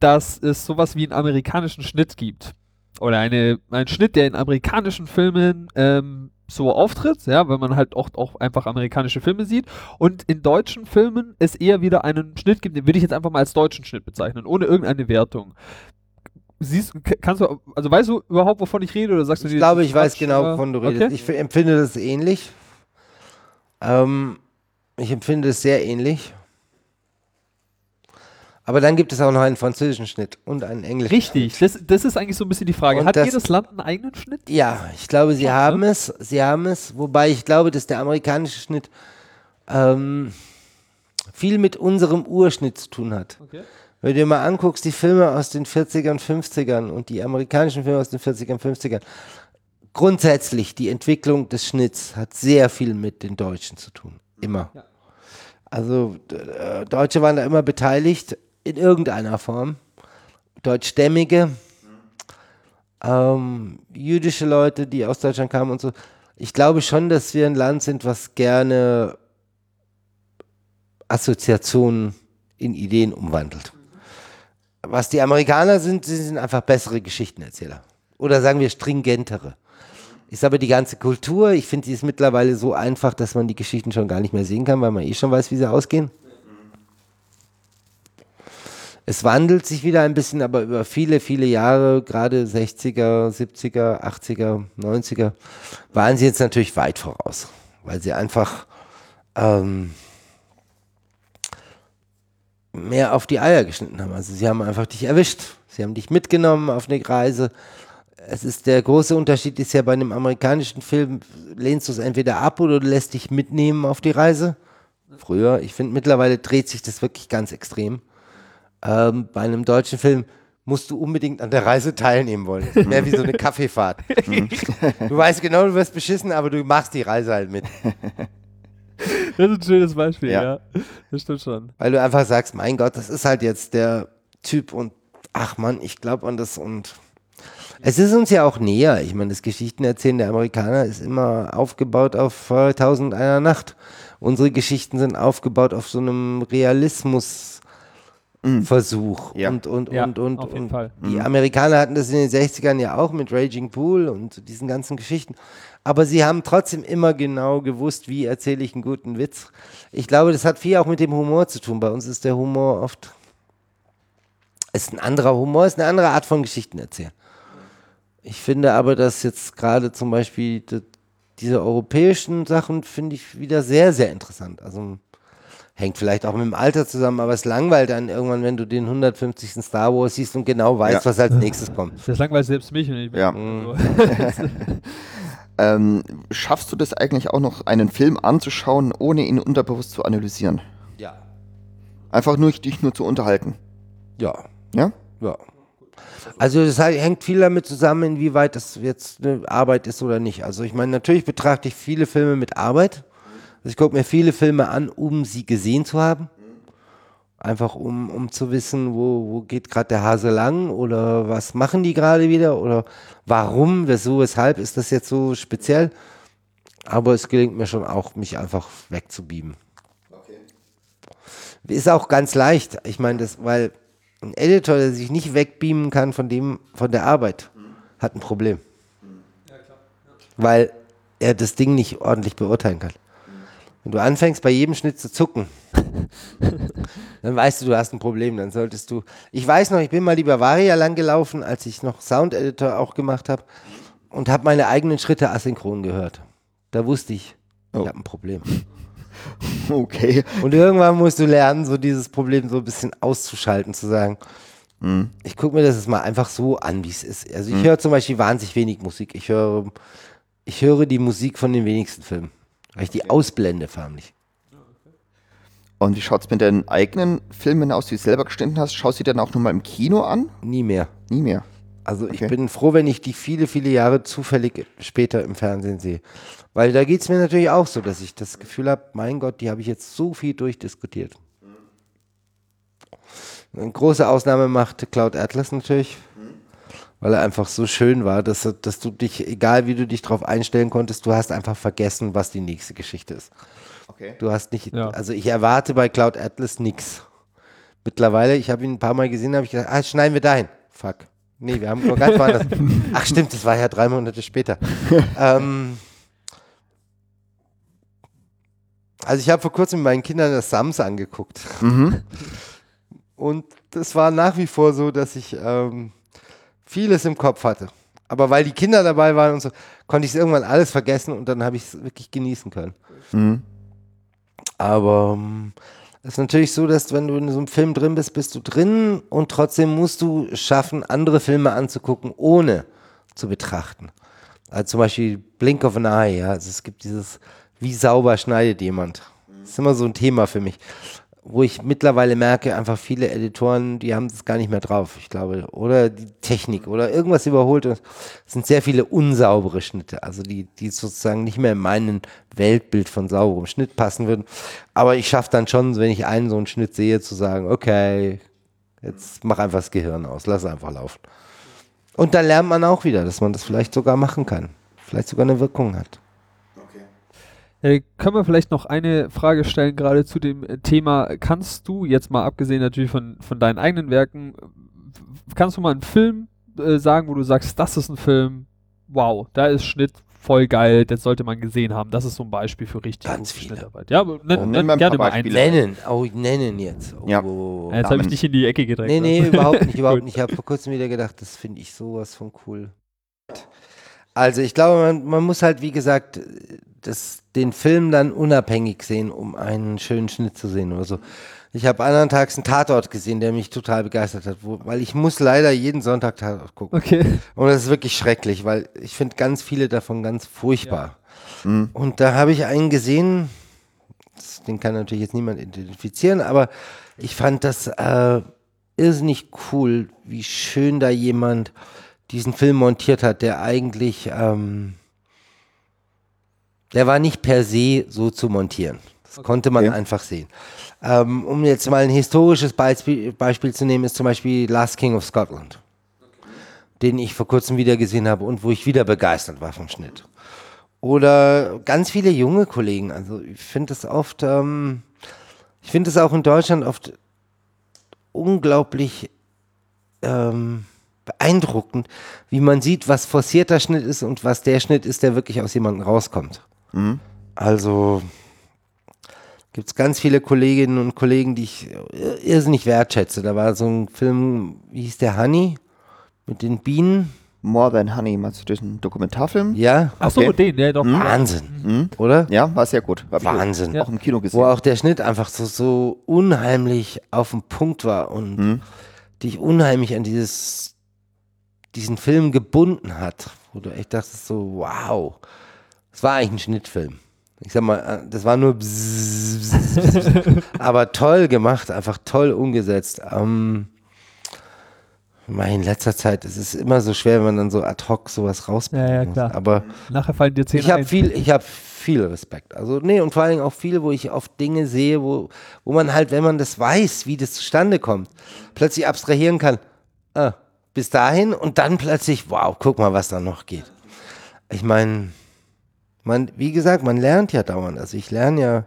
dass es sowas wie einen amerikanischen Schnitt gibt. Oder eine, einen Schnitt, der in amerikanischen Filmen ähm, so auftritt, ja, weil man halt oft auch einfach amerikanische Filme sieht. Und in deutschen Filmen es eher wieder einen Schnitt gibt, den würde ich jetzt einfach mal als deutschen Schnitt bezeichnen, ohne irgendeine Wertung. Siehst, kannst du, also weißt du überhaupt, wovon ich rede, oder sagst du Ich glaube, ich weiß genau, wovon du redest. Okay. Ich empfinde das ähnlich. Ähm, ich empfinde es sehr ähnlich. Aber dann gibt es auch noch einen französischen Schnitt und einen englischen. Richtig, das, das ist eigentlich so ein bisschen die Frage. Und Hat das- jedes Land einen eigenen Schnitt? Ja, ich glaube, sie Schon, haben ne? es. Sie haben es. Wobei ich glaube, dass der amerikanische Schnitt ähm, viel mit unserem Urschnitt zu tun hat. Okay. Wenn du dir mal anguckst, die Filme aus den 40ern, 50ern und die amerikanischen Filme aus den 40ern, 50ern, grundsätzlich die Entwicklung des Schnitts hat sehr viel mit den Deutschen zu tun. Immer. Ja. Also äh, Deutsche waren da immer beteiligt in irgendeiner Form. Deutschstämmige, ähm, jüdische Leute, die aus Deutschland kamen und so. Ich glaube schon, dass wir ein Land sind, was gerne Assoziationen in Ideen umwandelt. Was die Amerikaner sind, sie sind einfach bessere Geschichtenerzähler. Oder sagen wir stringentere. Ist aber die ganze Kultur, ich finde, die ist mittlerweile so einfach, dass man die Geschichten schon gar nicht mehr sehen kann, weil man eh schon weiß, wie sie ausgehen. Es wandelt sich wieder ein bisschen, aber über viele, viele Jahre, gerade 60er, 70er, 80er, 90er, waren sie jetzt natürlich weit voraus, weil sie einfach ähm, mehr auf die Eier geschnitten haben. Also sie haben einfach dich erwischt. Sie haben dich mitgenommen auf eine Reise. Es ist der große Unterschied ist ja bei einem amerikanischen Film, lehnst du es entweder ab oder du lässt dich mitnehmen auf die Reise. Früher, ich finde mittlerweile dreht sich das wirklich ganz extrem. Ähm, bei einem deutschen Film musst du unbedingt an der Reise teilnehmen wollen. Das ist mehr wie so eine [LAUGHS] Kaffeefahrt. du weißt genau, du wirst beschissen, aber du machst die Reise halt mit. Das ist ein schönes Beispiel, ja. Ja. Das stimmt schon. Weil du einfach sagst, mein Gott, das ist halt jetzt der Typ und ach Mann, ich glaube an das und es ist uns ja auch näher. Ich meine, das Geschichtenerzählen der Amerikaner ist immer aufgebaut auf äh, Tausend einer Nacht. Unsere Geschichten sind aufgebaut auf so einem Realismusversuch. Ja. Und, und, Ja, und, und, auf jeden und Fall. die Amerikaner hatten das in den 60ern ja auch mit Raging Pool und diesen ganzen Geschichten. Aber sie haben trotzdem immer genau gewusst, wie erzähle ich einen guten Witz. Ich glaube, das hat viel auch mit dem Humor zu tun. Bei uns ist der Humor oft. Ist ein anderer Humor, ist eine andere Art von Geschichten erzählen. Ich finde aber, dass jetzt gerade zum Beispiel, diese europäischen Sachen finde ich wieder sehr, sehr interessant. Also hängt vielleicht auch mit dem Alter zusammen, aber es langweilt dann irgendwann, wenn du den 150. Star Wars siehst und genau weißt, Ja. was als nächstes kommt. Das langweilt selbst mich. Wenn ich Ja. Mhm. Also, [LAUGHS] Ähm, schaffst du das eigentlich auch noch, einen Film anzuschauen, ohne ihn unterbewusst zu analysieren? Ja. Einfach nur dich nur zu unterhalten. Ja. Ja? Ja. Also das halt- hängt viel damit zusammen, inwieweit das jetzt eine Arbeit ist oder nicht. Also ich meine, natürlich betrachte ich viele Filme mit Arbeit. Also ich gucke mir viele Filme an, um sie gesehen zu haben. Einfach um, um zu wissen, wo, wo geht gerade der Hase lang oder was machen die gerade wieder oder warum, wieso, weshalb ist das jetzt so speziell. Aber es gelingt mir schon auch, mich einfach wegzubieben. Ist auch ganz leicht. Ich meine, das, weil ein Editor, der sich nicht wegbeamen kann von dem, von der Arbeit, hat ein Problem. Weil er das Ding nicht ordentlich beurteilen kann. Wenn du anfängst, bei jedem Schnitt zu zucken, [LAUGHS] dann weißt du, du hast ein Problem. Dann solltest du. Ich weiß noch, ich bin mal die Bavaria lang gelaufen, als ich noch Sound Editor auch gemacht habe und habe meine eigenen Schritte asynchron gehört. Da wusste ich, ich Oh. habe ein Problem. [LAUGHS] Okay. Und irgendwann musst du lernen, so dieses Problem so ein bisschen auszuschalten, zu sagen, Mhm. ich gucke mir das jetzt mal einfach so an, wie es ist. Also ich höre zum Beispiel wahnsinnig wenig Musik. Ich höre, ich höre die Musik von den wenigsten Filmen. Weil ich die ausblende, förmlich. Und wie schaut es mit deinen eigenen Filmen aus, die du selber geschnitten hast? Schaust du die dann auch nochmal im Kino an? Nie mehr. Nie mehr. Also ich Okay. bin froh, wenn ich die viele, viele Jahre zufällig später im Fernsehen sehe. Weil da geht es mir natürlich auch so, dass ich das Gefühl habe, mein Gott, die habe ich jetzt so viel durchdiskutiert. Eine große Ausnahme macht Cloud Atlas natürlich, weil er einfach so schön war, dass, dass du dich, egal wie du dich darauf einstellen konntest, du hast einfach vergessen, was die nächste Geschichte ist. Okay. Du hast nicht, Ja. also ich erwarte bei Cloud Atlas nichts. Mittlerweile, ich habe ihn ein paar Mal gesehen, habe ich gedacht, ah, schneiden wir dahin. Fuck. Nee, wir haben noch ganz woanders. [LAUGHS] Ach stimmt, das war ja drei Monate später. [LAUGHS] ähm, also ich habe vor kurzem mit meinen Kindern das Sams angeguckt. Mhm. Und das war nach wie vor so, dass ich ähm, vieles im Kopf hatte. Aber weil die Kinder dabei waren und so, konnte ich es irgendwann alles vergessen und dann habe ich es wirklich genießen können. Mhm. Aber ähm, es ist natürlich so, dass wenn du in so einem Film drin bist, bist du drin und trotzdem musst du schaffen, andere Filme anzugucken, ohne zu betrachten. Also zum Beispiel Blink of an Eye, ja. Also es gibt dieses, wie sauber schneidet jemand. Das ist immer so ein Thema für mich. Wo ich mittlerweile merke, einfach viele Editoren, die haben das gar nicht mehr drauf, ich glaube. Oder die Technik oder irgendwas überholt. Es sind sehr viele unsaubere Schnitte, also die, die sozusagen nicht mehr in meinen Weltbild von sauberem Schnitt passen würden. Aber ich schaffe dann schon, wenn ich einen so einen Schnitt sehe, zu sagen, okay, jetzt mach einfach das Gehirn aus, lass es einfach laufen. Und dann lernt man auch wieder, dass man das vielleicht sogar machen kann. Vielleicht sogar eine Wirkung hat. Äh, können wir vielleicht noch eine Frage stellen, gerade zu dem äh, Thema, kannst du, jetzt mal abgesehen natürlich von, von deinen eigenen Werken, kannst du mal einen Film äh, sagen, wo du sagst, das ist ein Film, wow, da ist Schnitt voll geil, das sollte man gesehen haben. Das ist so ein Beispiel für richtig Ganz gute viele. Schnittarbeit. Ja, aber nenn, Oh, nenn nenn mal ein gerne paar mal einen. Nennen, oh, nennen jetzt. Oh, Ja. oh, jetzt habe ich dich in die Ecke gedrängt. Nee, nee, ne? überhaupt nicht, [LAUGHS] überhaupt nicht. Ich habe vor kurzem wieder gedacht, das finde ich sowas von cool. Also ich glaube, man, man muss halt, wie gesagt, das, den Film dann unabhängig sehen, um einen schönen Schnitt zu sehen oder so. Ich habe anderen Tags einen Tatort gesehen, der mich total begeistert hat, wo, weil ich muss leider jeden Sonntag Tatort gucken. Okay. Und das ist wirklich schrecklich, weil ich finde ganz viele davon ganz furchtbar. Mhm. Und da habe ich einen gesehen, das- den kann natürlich jetzt niemand identifizieren, aber ich fand das äh, irrsinnig cool, wie schön da jemand diesen Film montiert hat, der eigentlich, ähm, der war nicht per se so zu montieren. Das konnte man Okay. einfach sehen. Ähm, um jetzt mal ein historisches Beispiel, Beispiel zu nehmen, ist zum Beispiel Last King of Scotland den ich vor kurzem wieder gesehen habe und wo ich wieder begeistert war vom Schnitt. Oder ganz viele junge Kollegen. Also ich finde es oft, ähm, ich finde es auch in Deutschland oft unglaublich ähm, beeindruckend, wie man sieht, was forcierter Schnitt ist und was der Schnitt ist, der wirklich aus jemandem rauskommt. Mhm. Also gibt es ganz viele Kolleginnen und Kollegen, die ich irrsinnig wertschätze. Da war so ein Film, wie hieß der, Honey? Mit den Bienen. More Than Honey, meinst du diesen Dokumentarfilm? Ja, Ach so, Okay. den, ja doch. Hm? Wahnsinn, Mhm. oder? Ja, war sehr gut. Hab Wahnsinn. Auch im Kino gesehen. Wo auch der Schnitt einfach so, so unheimlich auf dem Punkt war und Mhm. dich unheimlich an dieses, diesen Film gebunden hat. Wo du echt dachtest so, wow. Es war eigentlich ein Schnittfilm. Ich sag mal, äh, das war nur bzzz, bzzz, bzzz, aber toll gemacht, einfach toll umgesetzt. Ähm, mein, in letzter Zeit es ist es immer so schwer, wenn man dann so ad hoc sowas rausbringt. Ja, ja, klar. Aber Nachher fallen dir Zähne ich habe viel, ich habe viel Respekt. Also nee, und vor allem auch viel, wo ich oft Dinge sehe, wo, wo man halt, wenn man das weiß, wie das zustande kommt, plötzlich abstrahieren kann. Ah, bis dahin und dann plötzlich, wow, guck mal, was da noch geht. Ich meine, man, wie gesagt, man lernt ja dauernd. Also ich lerne ja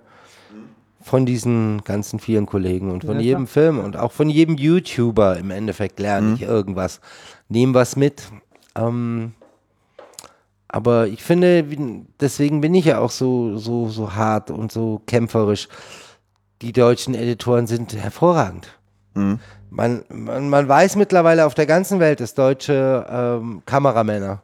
von diesen ganzen vielen Kollegen und von Ja, jedem Film und auch von jedem YouTuber im Endeffekt lerne ich irgendwas, nehme was mit. Ähm, aber ich finde, deswegen bin ich ja auch so, so, so hart und so kämpferisch. Die deutschen Editoren sind hervorragend. Mhm. Man, man, man weiß mittlerweile auf der ganzen Welt, dass deutsche ähm, Kameramänner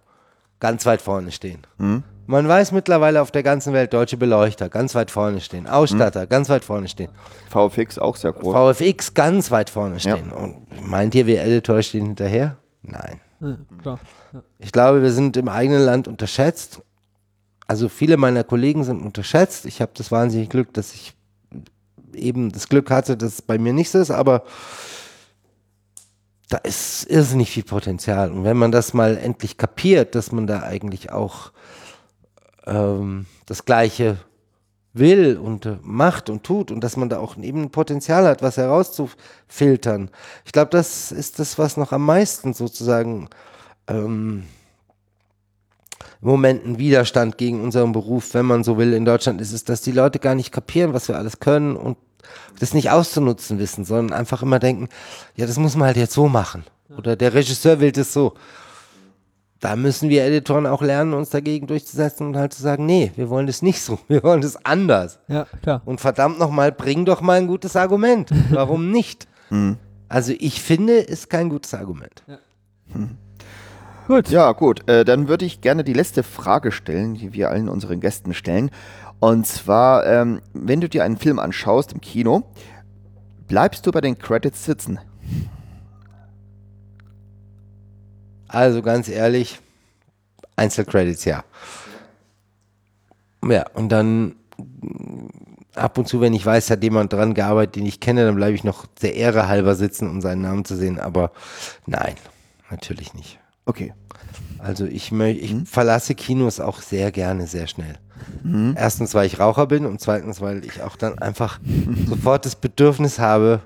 ganz weit vorne stehen. Mhm. Man weiß mittlerweile auf der ganzen Welt, deutsche Beleuchter ganz weit vorne stehen, Ausstatter ganz weit vorne stehen, VFX auch sehr groß. VFX ganz weit vorne stehen. Und meint ihr, wir Editor stehen hinterher? Nein. Ja, klar. Ich glaube, wir sind im eigenen Land unterschätzt. Also viele meiner Kollegen sind unterschätzt. Ich habe das wahnsinnige Glück, dass ich eben das Glück hatte, dass es bei mir nicht so ist, aber da ist irrsinnig viel Potenzial. Und wenn man das mal endlich kapiert, dass man da eigentlich auch ähm, das Gleiche will und äh, macht und tut und dass man da auch eben Potenzial hat, was herauszufiltern. Ich glaube, das ist das, was noch am meisten sozusagen ähm, im Moment ein Widerstand gegen unseren Beruf, wenn man so will, in Deutschland ist es, dass die Leute gar nicht kapieren, was wir alles können und das nicht auszunutzen wissen, sondern einfach immer denken, ja, das muss man halt jetzt so machen. Oder der Regisseur will das so. Da müssen wir Editoren auch lernen, uns dagegen durchzusetzen und halt zu sagen, nee, wir wollen das nicht so, [LAUGHS] wir wollen das anders. Ja, klar. Und verdammt nochmal, bring doch mal ein gutes Argument. [LAUGHS] Warum nicht? Also ich finde, ist kein gutes Argument. Gut. Ja, gut. Äh, dann würde ich gerne die letzte Frage stellen, die wir allen unseren Gästen stellen. Und zwar, ähm, wenn du dir einen Film anschaust im Kino, bleibst du bei den Credits sitzen? Also ganz ehrlich, Einzelcredits, ja. Ja, und dann mm, ab und zu, wenn ich weiß, hat jemand dran gearbeitet, den ich kenne, dann bleibe ich noch der Ehre halber sitzen, um seinen Namen zu sehen. Aber nein, natürlich nicht. Okay. Also ich, ich verlasse Kinos auch sehr gerne, sehr schnell. Erstens, weil ich Raucher bin und zweitens, weil ich auch dann einfach sofort das Bedürfnis habe,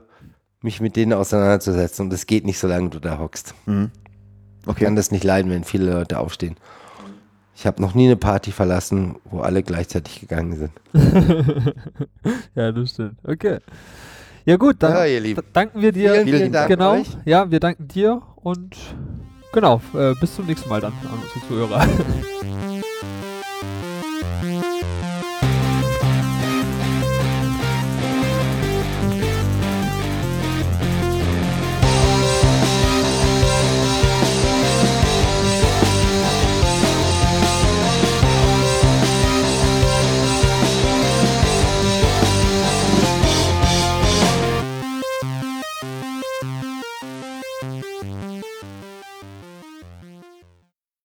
mich mit denen auseinanderzusetzen. Und das geht nicht, solange du da hockst. Ich Okay. kann das nicht leiden, wenn viele Leute aufstehen. Ich habe noch nie eine Party verlassen, wo alle gleichzeitig gegangen sind. [LAUGHS] Ja, das stimmt. Okay. Ja gut, dann Ja, ihr Lieben. d- danken wir dir. Vielen, vielen Dank Genau. euch. Ja, wir danken dir und genau, äh, bis zum nächsten Mal dann an unsere Zuhörer. [LAUGHS]